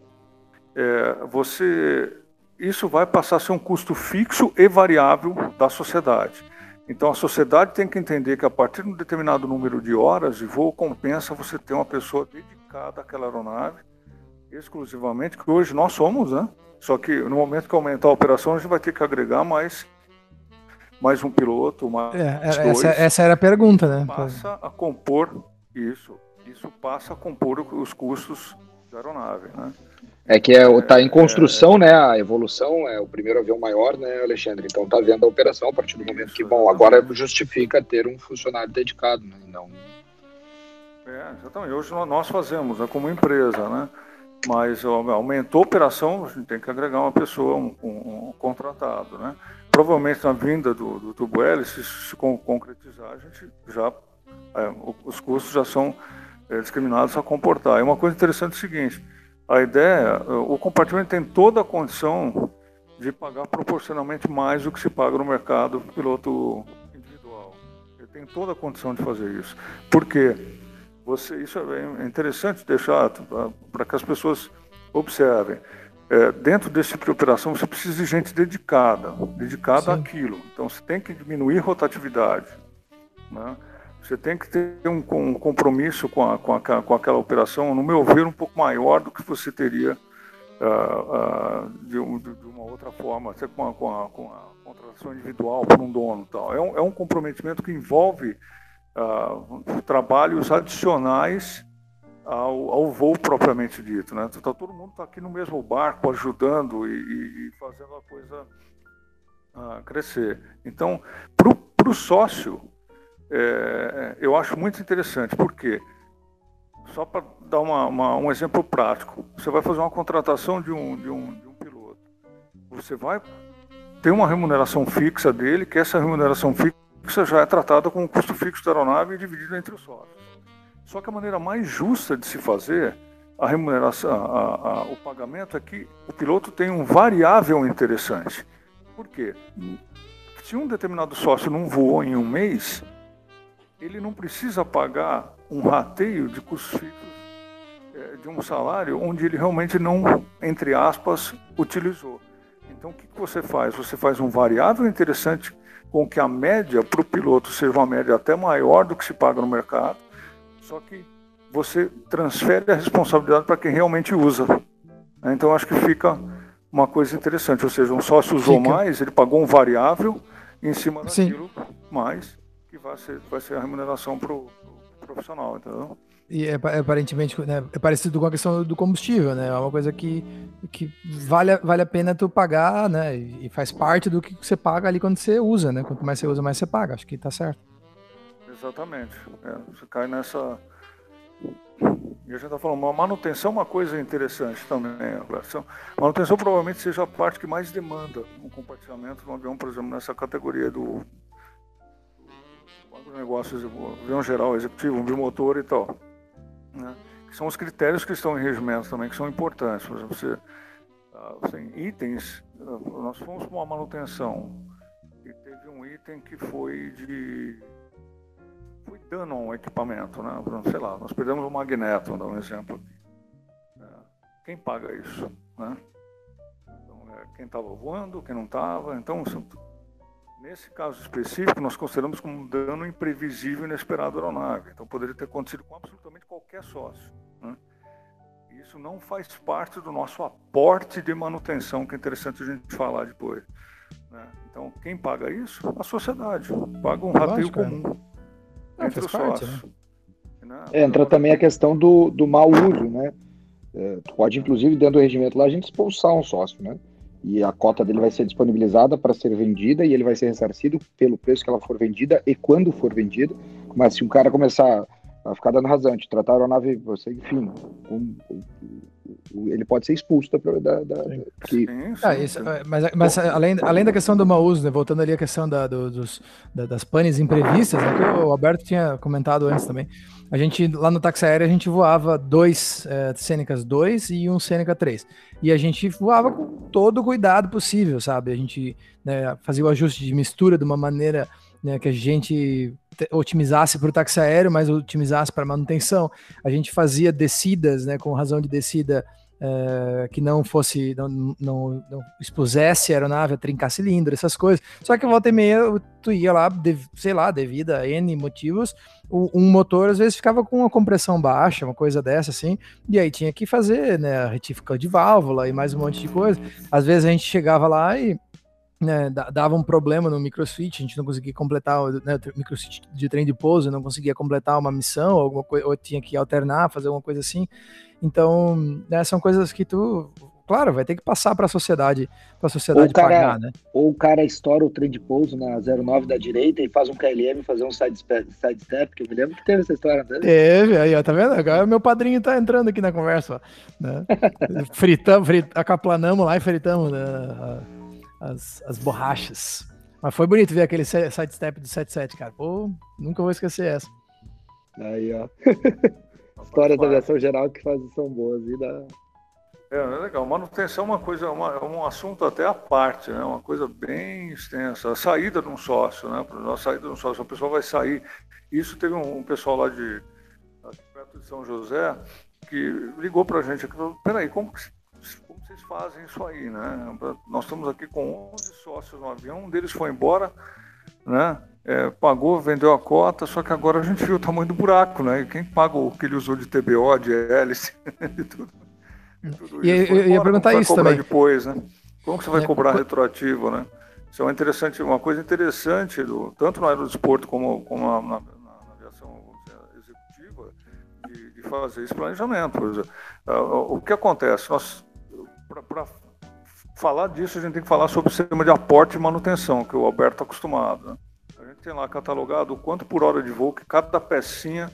É, você isso vai passar a ser um custo fixo e variável da sociedade. Então a sociedade tem que entender que a partir de um determinado número de horas de voo compensa você ter uma pessoa dedicada àquela aeronave exclusivamente, que hoje nós somos, né? Só que no momento que aumentar a operação, a gente vai ter que agregar mais, mais um piloto, mais É, dois essa, essa era a pergunta, né? passa a compor isso. Isso passa a compor os custos da aeronave, né? É que é, tá em construção, né? A evolução é o primeiro avião maior, né, Alexandre? Então tá vendo a operação a partir do momento que, bom, agora justifica ter um funcionário dedicado, né? Não. É, exatamente. Hoje nó- nós fazemos, né, como empresa, né? Mas ó, aumentou a operação, a gente tem que agregar uma pessoa, um, um- um contratado, né? Provavelmente na vinda do, do tubo hélice, se se con- concretizar, a gente já, é, os custos já são é, discriminados a comportar. E uma coisa interessante é o seguinte, a ideia, o compartimento tem toda a condição de pagar proporcionalmente mais do que se paga no mercado piloto individual. Ele tem toda a condição de fazer isso. Por quê? Você, isso é interessante deixar para que as pessoas observem. É, dentro desse tipo de operação, você precisa de gente dedicada, dedicada Sim. àquilo. Então, você tem que diminuir rotatividade. Né? Você tem que ter um, um compromisso com, a, com, a, com aquela operação, no meu ver, um pouco maior do que você teria ah, ah, de, um- de- uma outra forma, até com a, com a, com a contratação individual por um dono. Tal. É, um, é um comprometimento que envolve ah, trabalhos adicionais ao, ao voo propriamente dito. Né? Então, todo mundo está aqui no mesmo barco, ajudando e, e- fazendo a coisa a crescer. Então, para o sócio, é, eu acho muito interessante, porque só para dar uma, uma, um exemplo prático, você vai fazer uma contratação de um, de, um, de um piloto, você vai ter uma remuneração fixa dele, que essa remuneração fixa já é tratada com o custo fixo da aeronave e dividido entre os sócios. Só que a maneira mais justa de se fazer a remuneração, a, a, o pagamento é que o piloto tem um variável interessante. Por quê? Se um determinado sócio não voou em um mês, ele não precisa pagar um rateio de custos fixos é, de um salário onde ele realmente não, entre aspas, utilizou. Então, o que você faz? Você faz um variável interessante com que a média para o piloto seja uma média até maior do que se paga no mercado, só que você transfere a responsabilidade para quem realmente usa. Então, acho que fica uma coisa interessante, ou seja, um sócio usou fica. mais, ele pagou um variável em cima daquilo, Sim. mais que vai ser, vai ser a remuneração para o pro profissional, entendeu? E é, é, aparentemente né, é parecido com a questão do combustível, né? É uma coisa que, que vale, vale a pena tu pagar, né? E faz parte do que você paga ali quando você usa, né? Quanto mais você usa, mais você paga. Acho que tá certo. Exatamente. É, você cai nessa. E a gente está falando, manutenção é uma coisa interessante também. A manutenção provavelmente seja a parte que mais demanda um compartilhamento no avião, por exemplo, nessa categoria do negócios, avião geral, executivo, um bimotor e tal. Né? Que são os critérios que estão em regimento também, que são importantes. Por exemplo, você, assim, itens, ah, nós fomos para uma manutenção e teve um item que foi de foi dano a um equipamento, né? Sei lá, nós perdemos um magneto, vou dar um exemplo aqui. É, quem paga isso, né? Então, é, quem estava voando, quem não estava, então Nesse caso específico, nós consideramos como um dano imprevisível e inesperado à aeronave. Então, poderia ter acontecido com absolutamente qualquer sócio. Né? Isso não faz parte do nosso aporte de manutenção, que é interessante a gente falar depois. Né? Então, quem paga isso? A sociedade. Paga um rateio é. comum é. entre os sócios. Né? É, entra também a questão do, do mau uso, né? É, pode, inclusive, dentro do regimento lá, a gente expulsar um sócio, né? e a cota dele vai ser disponibilizada para ser vendida e ele vai ser ressarcido pelo preço que ela for vendida e quando for vendida. Mas se um cara começar a ficar dando razão, de tratar a aeronave, você, enfim, um, ele pode ser expulso da. Da, da, que... ah, isso, é, mas, mas além, além da questão do mau uso, né, voltando ali à questão da, do, dos, da, das panes imprevistas, né, que o Alberto tinha comentado antes também. A gente, lá no táxi aéreo, a gente voava dois é, Cênicas 2 e um Cênica 3. E a gente voava com todo o cuidado possível, sabe? A gente né, fazia o ajuste de mistura de uma maneira né, que a gente otimizasse para o táxi aéreo, mas otimizasse para manutenção. A gente fazia descidas, né, com razão de descida é, que não fosse, não, não, não, expusesse a aeronave a trincar cilindro, essas coisas. Só que volta e meia tu ia lá, de, sei lá, devido a N motivos, o, um motor às vezes ficava com uma compressão baixa, uma coisa dessa assim, e aí tinha que fazer, né, a retífica de válvula e mais um monte de coisa. Às vezes a gente chegava lá e né, dava um problema no microswitch, a gente não conseguia completar né, o microswitch de trem de pouso, não conseguia completar uma missão, alguma coisa, ou tinha que alternar, fazer alguma coisa assim. Então, né, são coisas que tu, claro, vai ter que passar para a sociedade, para a sociedade cara, pagar, né? Ou o cara estoura o trem de pouso na 09 da direita e faz um KLM fazer um side, side step, que eu me lembro que teve essa história, né? Teve, aí, ó, tá vendo? Agora meu padrinho tá entrando aqui na conversa, ó, né? fritamos, frit, acaplanamos lá e fritamos né, as, as borrachas. Mas foi bonito ver aquele side step do 77, cara. Pô, nunca vou esquecer essa. Aí, ó. Histórias da aviação geral que fazem são boas e dá. É, é legal. Manutenção é uma coisa, uma, é um assunto até à parte, né? Uma coisa bem extensa. A saída de um sócio, né? A saída de um sócio, a pessoa vai sair. Isso teve um, um pessoal lá de perto de São José que ligou para a gente e falou: peraí, como, como vocês fazem isso aí, né? Nós estamos aqui com 11 sócios no avião, um deles foi embora, né? é, pagou, vendeu a cota, só que agora a gente viu o tamanho do buraco, né? E quem pagou o que ele usou de TBO, de hélice e tudo. E, tudo e isso. eu ia perguntar isso também. depois, né? Como que você vai é, cobrar retroativo, né? Isso é uma, interessante, uma coisa interessante, do, tanto no aerodesporto como, como na, na, na aviação executiva, de, de, fazer esse planejamento. O que acontece? Nós, para falar disso, a gente tem que falar sobre o sistema de aporte e manutenção, que o Alberto está acostumado. Né? A gente tem lá catalogado o quanto por hora de voo que cada pecinha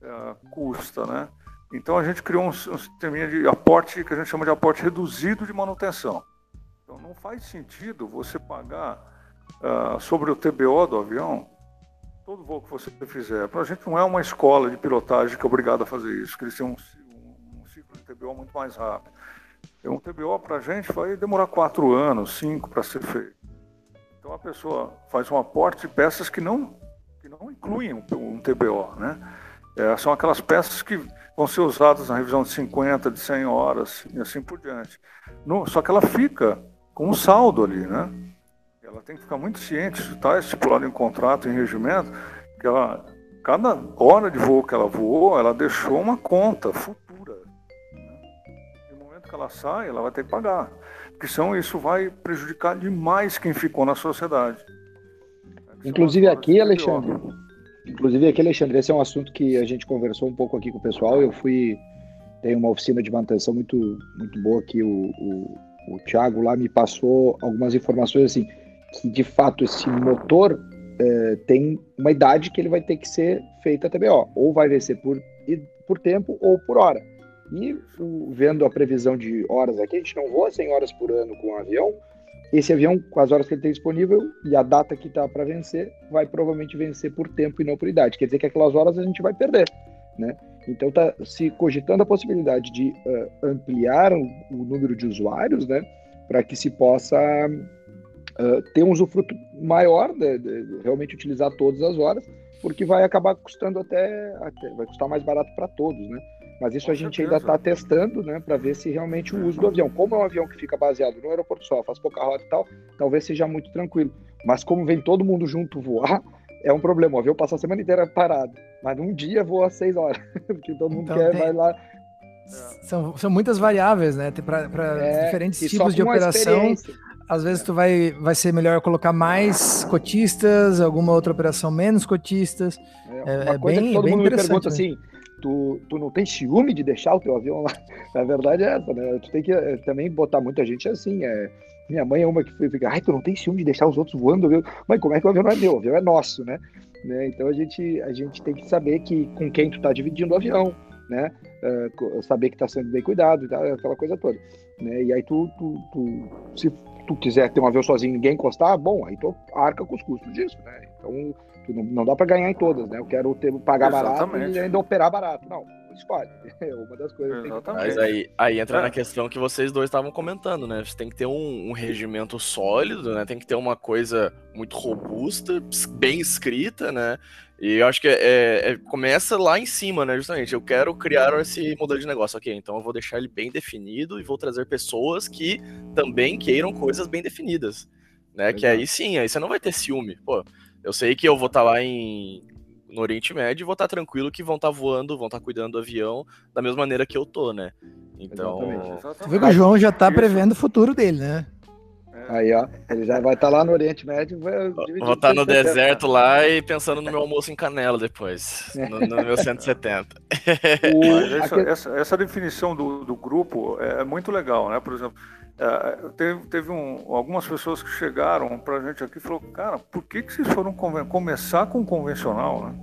é, custa, né? Então a gente criou um, um sistema de aporte que a gente chama de aporte reduzido de manutenção. Então não faz sentido você pagar uh, sobre o TBO do avião todo voo que você fizer. Para a gente não é uma escola de pilotagem que é obrigada a fazer isso, que eles têm um, um, um ciclo de TBO muito mais rápido. Um TBO para a gente vai demorar quatro anos, cinco para ser feito. Então a pessoa faz um aporte de peças que não, que não incluem um, TBO, né? É, são aquelas peças que vão ser usadas na revisão de 50, de 100 horas e assim por diante. No, só que ela fica com um saldo ali, né? Ela tem que ficar muito ciente, isso está estipulado em contrato, em regimento, que ela, cada hora de voo que ela voou, ela deixou uma conta futura. Ela sai, ela vai ter que pagar. Porque senão isso vai prejudicar demais quem ficou na sociedade. Inclusive aqui, Alexandre, inclusive aqui, Alexandre, esse é um assunto que a gente conversou um pouco aqui com o pessoal. Eu fui, tem uma oficina de manutenção muito, muito boa aqui, o, o, o Thiago lá me passou algumas informações assim que de fato esse motor é, tem uma idade que ele vai ter que ser feito a TBO, ou vai vencer por, por tempo ou por hora. E vendo a previsão de horas aqui, a gente não voa 100 horas por ano com um avião. Esse avião, com as horas que ele tem disponível e a data que está para vencer, vai provavelmente vencer por tempo e não por idade. Quer dizer que aquelas horas a gente vai perder, né? Então está se cogitando a possibilidade de uh, ampliar o, o, número de usuários, né? Para que se possa uh, ter um usufruto maior, de, de, realmente utilizar todas as horas, porque vai acabar custando até, até vai custar mais barato para todos, né? Mas isso Com a gente certeza. ainda está testando, né, para ver se realmente o uso do avião. Como é um avião que fica baseado no aeroporto só, faz pouca rota e tal, talvez seja muito tranquilo. Mas como vem todo mundo junto voar, é um problema. O avião passa a semana inteira parado, mas num dia voa seis horas, porque todo mundo então, quer, tem... vai lá. São, são muitas variáveis, né? Para é, diferentes tipos de operação às vezes tu vai, vai ser melhor colocar mais cotistas, alguma outra operação menos cotistas. É, é, é bem, que todo bem mundo me pergunta né? assim, tu, tu não tem ciúme de deixar o teu avião lá? A verdade é essa, né? Tu tem que é, também botar muita gente assim, é... Minha mãe é uma que fica, ai, tu não tem ciúme de deixar os outros voando, viu? Mãe, como é que o avião não é meu? O avião é nosso, né? né? Então a gente, a gente tem que saber que com quem tu tá dividindo o avião, né? Uh, saber que está sendo bem cuidado, tá? aquela coisa toda. Né? E aí tu, tu, tu se tu quiser ter um avião sozinho ninguém encostar, bom, aí tu arca com os custos disso, né? Então, não, não, dá para ganhar em todas, né? Eu quero ter, pagar Exatamente. barato e ainda operar barato. Não, escolhe. É uma das coisas. Que Mas aí, aí entra é. na questão que vocês dois estavam comentando, né? Você tem que ter um, um, regimento sólido, né? Tem que ter uma coisa muito robusta, bem escrita, né? E eu acho que é, é, é, começa lá em cima, né? Justamente, eu quero criar esse modelo de negócio, ok? Então eu vou deixar ele bem definido e vou trazer pessoas que também queiram coisas bem definidas, né? Que aí sim, aí você não vai ter ciúme. Pô, eu sei que eu vou estar tá lá em no Oriente Médio e vou estar tá tranquilo que vão estar tá voando, vão estar tá cuidando do avião da mesma maneira que eu tô, né? Então. Exatamente. Você vê que o João já tá prevendo o futuro dele, né? Aí, ó, ele já vai estar tá lá no Oriente Médio. Vou estar tá no deserto lá e pensando no meu almoço em canela depois, no, no meu 170. O, essa, essa, essa, definição do, do grupo é, é muito legal, né? Por exemplo, é, teve, teve um, algumas pessoas que chegaram para a gente aqui e falaram, cara, por que, que vocês foram começar com convencional, né?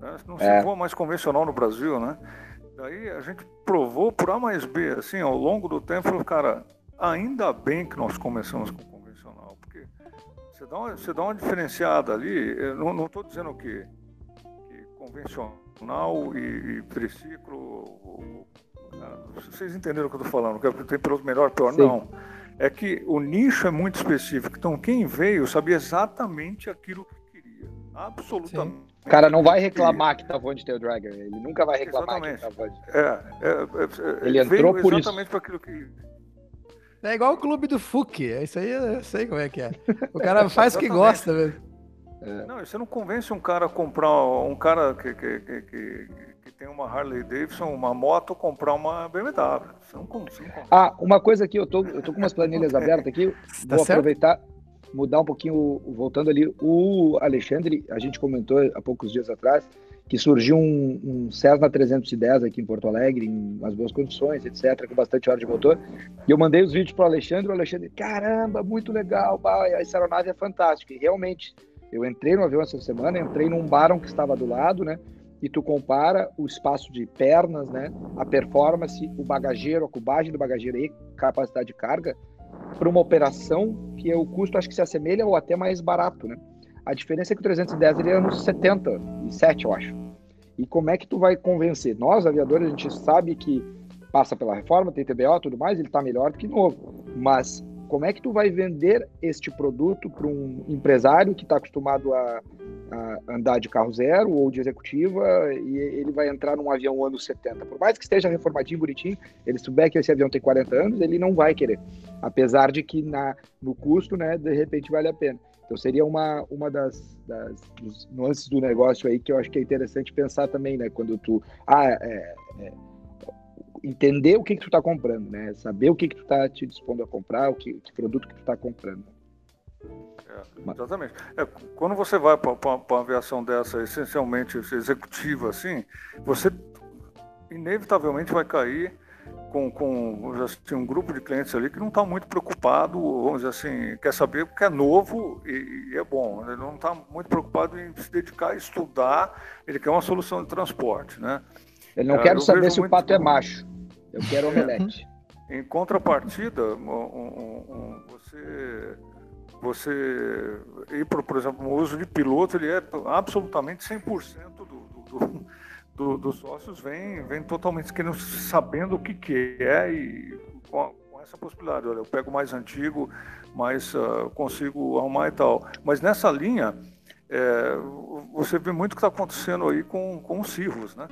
né? Não se é. voa mais convencional no Brasil, né? Daí a gente provou por A mais B, assim, ao longo do tempo, falou, cara, ainda bem que nós começamos com convencional, porque você dá uma, você dá uma diferenciada ali, eu não estou dizendo que, que convencional e, e triciclo, vocês entenderam o que eu estou falando, que tem piloto melhor, pior, Sim. não. É que o nicho é muito específico, então quem veio sabia exatamente aquilo que queria, absolutamente. Sim. O cara não vai reclamar que tá voando de Tail Dragger, ele nunca vai reclamar exatamente. que tá voando. É, é, é, ele entrou por exatamente para aquilo que é igual o clube do FUC. É isso aí, eu sei como é que é. O cara faz o que gosta mesmo. É. Não, você não convence um cara a comprar um cara que, que, que, que, que tem uma Harley Davidson, uma moto, comprar uma BMW. Você não, você não ah, uma coisa aqui, eu tô, eu tô com umas planilhas abertas aqui. Tá vou certo? aproveitar, mudar um pouquinho, voltando ali. O Alexandre, a gente comentou há poucos dias atrás que surgiu um, um Cessna 310 aqui em Porto Alegre, em umas boas condições, etc., com bastante hora de motor. E eu mandei os vídeos para o Alexandre, o Alexandre, caramba, muito legal, bah, essa aeronave é fantástica. E realmente, eu entrei no avião essa semana, entrei num Baron que estava do lado, né? E tu compara o espaço de pernas, né? A performance, o bagageiro, a cubagem do bagageiro e capacidade de carga, para uma operação que é o custo acho que se assemelha ou até mais barato, né? A diferença é que o 310 ele é nos 77, eu acho. E como é que tu vai convencer? Nós, aviadores, a gente sabe que passa pela reforma, tem TBO tudo mais, ele está melhor do que novo. Mas como é que tu vai vender este produto para um empresário que está acostumado a, a, andar de carro zero ou de executiva e ele vai entrar num avião anos 70? Por mais que esteja reformadinho, bonitinho, ele souber que esse avião tem 40 anos, ele não vai querer. Apesar de que na, no custo, né, de repente vale a pena. Então seria uma, uma das, das dos nuances do negócio aí que eu acho que é interessante pensar também, né? Quando tu ah, é, é, entender o que, que tu está comprando, né? Saber o que, que tu está te dispondo a comprar, o que, que produto que tu está comprando. É, exatamente. É, quando você vai para uma aviação dessa, essencialmente executiva, assim, você inevitavelmente vai cair com, com assim, um grupo de clientes ali que não está muito preocupado, vamos dizer assim, quer saber o que é novo e, e é bom. Ele não está muito preocupado em se dedicar a estudar, ele quer uma solução de transporte, né? Ele não é, quer saber se o pato é macho, eu quero omelete. em contrapartida, um, um, um, você você ir, por, por exemplo, o uso de piloto, ele é absolutamente 100% do, do, do do, dos sócios vem, vem totalmente querendo, sabendo o que, que é e com, com essa possibilidade. Olha, eu pego mais antigo, mas uh, consigo arrumar e tal. Mas nessa linha, é, você vê muito o que está acontecendo aí com, com os cirros, né?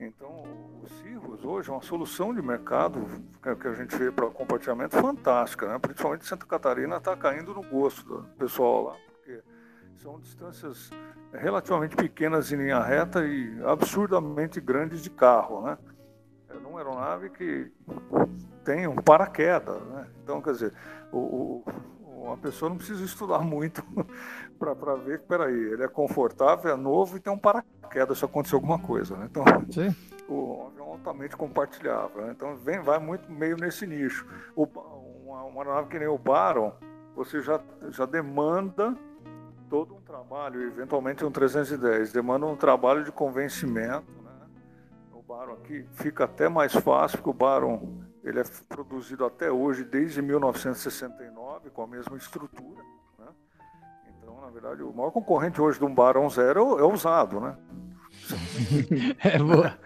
Então, os cirros hoje é uma solução de mercado que, a gente vê para compartilhamento fantástica, né? Principalmente Santa Catarina está caindo no gosto do pessoal lá, são distâncias relativamente pequenas em linha reta e absurdamente grandes de carro, né? É uma aeronave que tem um paraquedas, né? Então, quer dizer, o, o, a pessoa não precisa estudar muito para ver que, peraí, ele é confortável, é novo e tem um paraquedas se acontecer alguma coisa, né? Então, Sim. o avião é altamente compartilhável, né? Então, vem, vai muito meio nesse nicho. O, uma, uma aeronave que nem o Baron, você já, já demanda todo um trabalho, eventualmente um 310, demanda um trabalho de convencimento. Né? O Baron aqui fica até mais fácil, porque o Baron ele é produzido até hoje, desde 1969, com a mesma estrutura. Né? Então, na verdade, o maior concorrente hoje de um Baron Zero é usado. Né? é boa.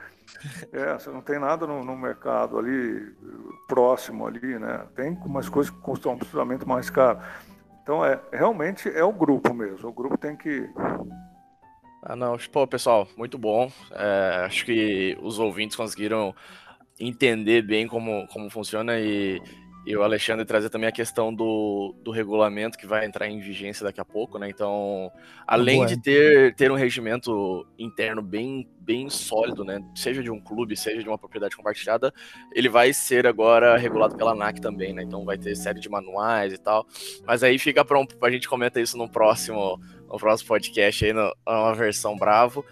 É, você não tem nada no, no, mercado ali próximo ali, né? Tem umas coisas que custam absolutamente mais caro. Então, é, realmente é o grupo mesmo. O grupo tem que. Ah, não. Pô, pessoal, muito bom. É, acho que os ouvintes conseguiram entender bem como, como funciona e, e o Alexandre trazer também a questão do, do regulamento que vai entrar em vigência daqui a pouco, né? Então, além de ter, ter um regimento interno bem, bem sólido, né? Seja de um clube, seja de uma propriedade compartilhada, ele vai ser agora regulado pela ANAC também, né? Então vai ter série de manuais e tal. Mas aí fica pronto, a gente comenta isso no próximo, no próximo podcast aí, numa versão bravo.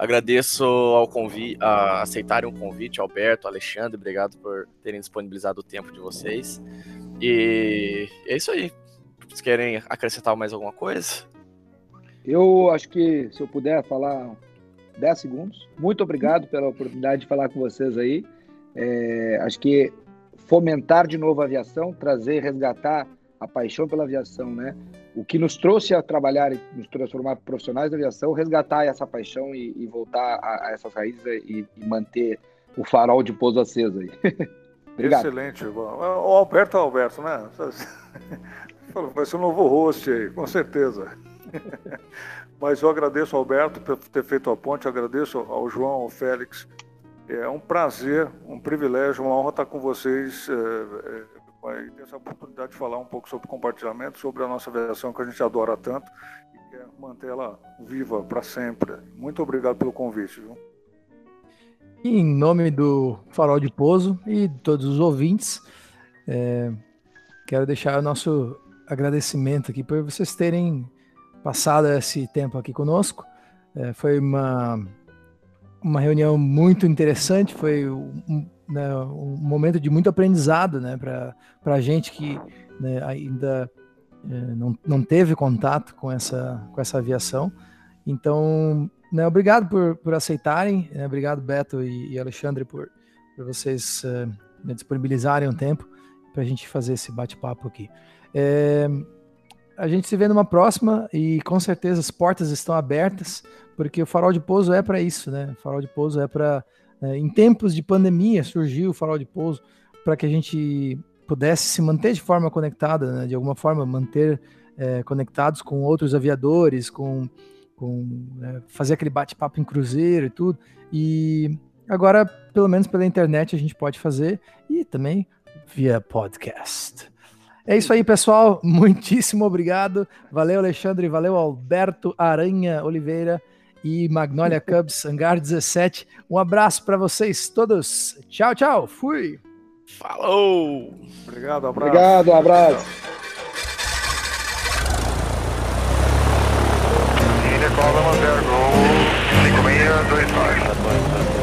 Agradeço ao convite, a aceitarem o convite, Alberto, Alexandre, obrigado por terem disponibilizado o tempo de vocês. E é isso aí. Vocês querem acrescentar mais alguma coisa? Eu acho que se eu puder falar 10 segundos. Muito obrigado pela oportunidade de falar com vocês aí. É, acho que fomentar de novo a aviação, trazer, resgatar a paixão pela aviação, né? O que nos trouxe a trabalhar e nos transformar profissionais da aviação, resgatar essa paixão e, e voltar a, a, essas raízes e, e, manter o farol de pouso aceso aí. Obrigado. Excelente. O Alberto é Alberto, né? Vai ser um novo host aí, com certeza. Mas eu agradeço ao Alberto por ter feito a ponte, agradeço ao João, ao Félix. É um prazer, um privilégio, uma honra estar com vocês. É, é, vai ter essa oportunidade de falar um pouco sobre compartilhamento, sobre a nossa aviação que a gente adora tanto e quer mantê-la viva para sempre. Muito obrigado pelo convite. Viu? Em nome do Farol de Pouso e de todos os ouvintes, é, quero deixar o nosso agradecimento aqui por vocês terem passado esse tempo aqui conosco. É, foi uma, uma reunião muito interessante, foi um, né, um momento de muito aprendizado né, para a gente que né, ainda é, não, não teve contato com essa, com essa aviação. Então, né, obrigado por, por aceitarem, né, obrigado Beto e, e, Alexandre por, por vocês uh, disponibilizarem um tempo para a gente fazer esse bate-papo aqui. É, a gente se vê numa próxima e com certeza as portas estão abertas, porque o Farol de Pouso é para isso, né? O Farol de Pouso é para. É, em tempos de pandemia surgiu o Farol de Pouso para que a gente pudesse se manter de forma conectada, né? de alguma forma manter é, conectados com outros aviadores, com, com é, fazer aquele bate-papo em cruzeiro e tudo. E agora, pelo menos pela internet, a gente pode fazer e também via podcast. É isso aí, pessoal. Muitíssimo obrigado. Valeu, Alexandre. Valeu, Alberto Aranha Oliveira e Magnolia Cubs Hangar 17. Um abraço para vocês todos. Tchau, tchau. Fui. Falou. Obrigado, abraço. Obrigado, um abraço. 5629.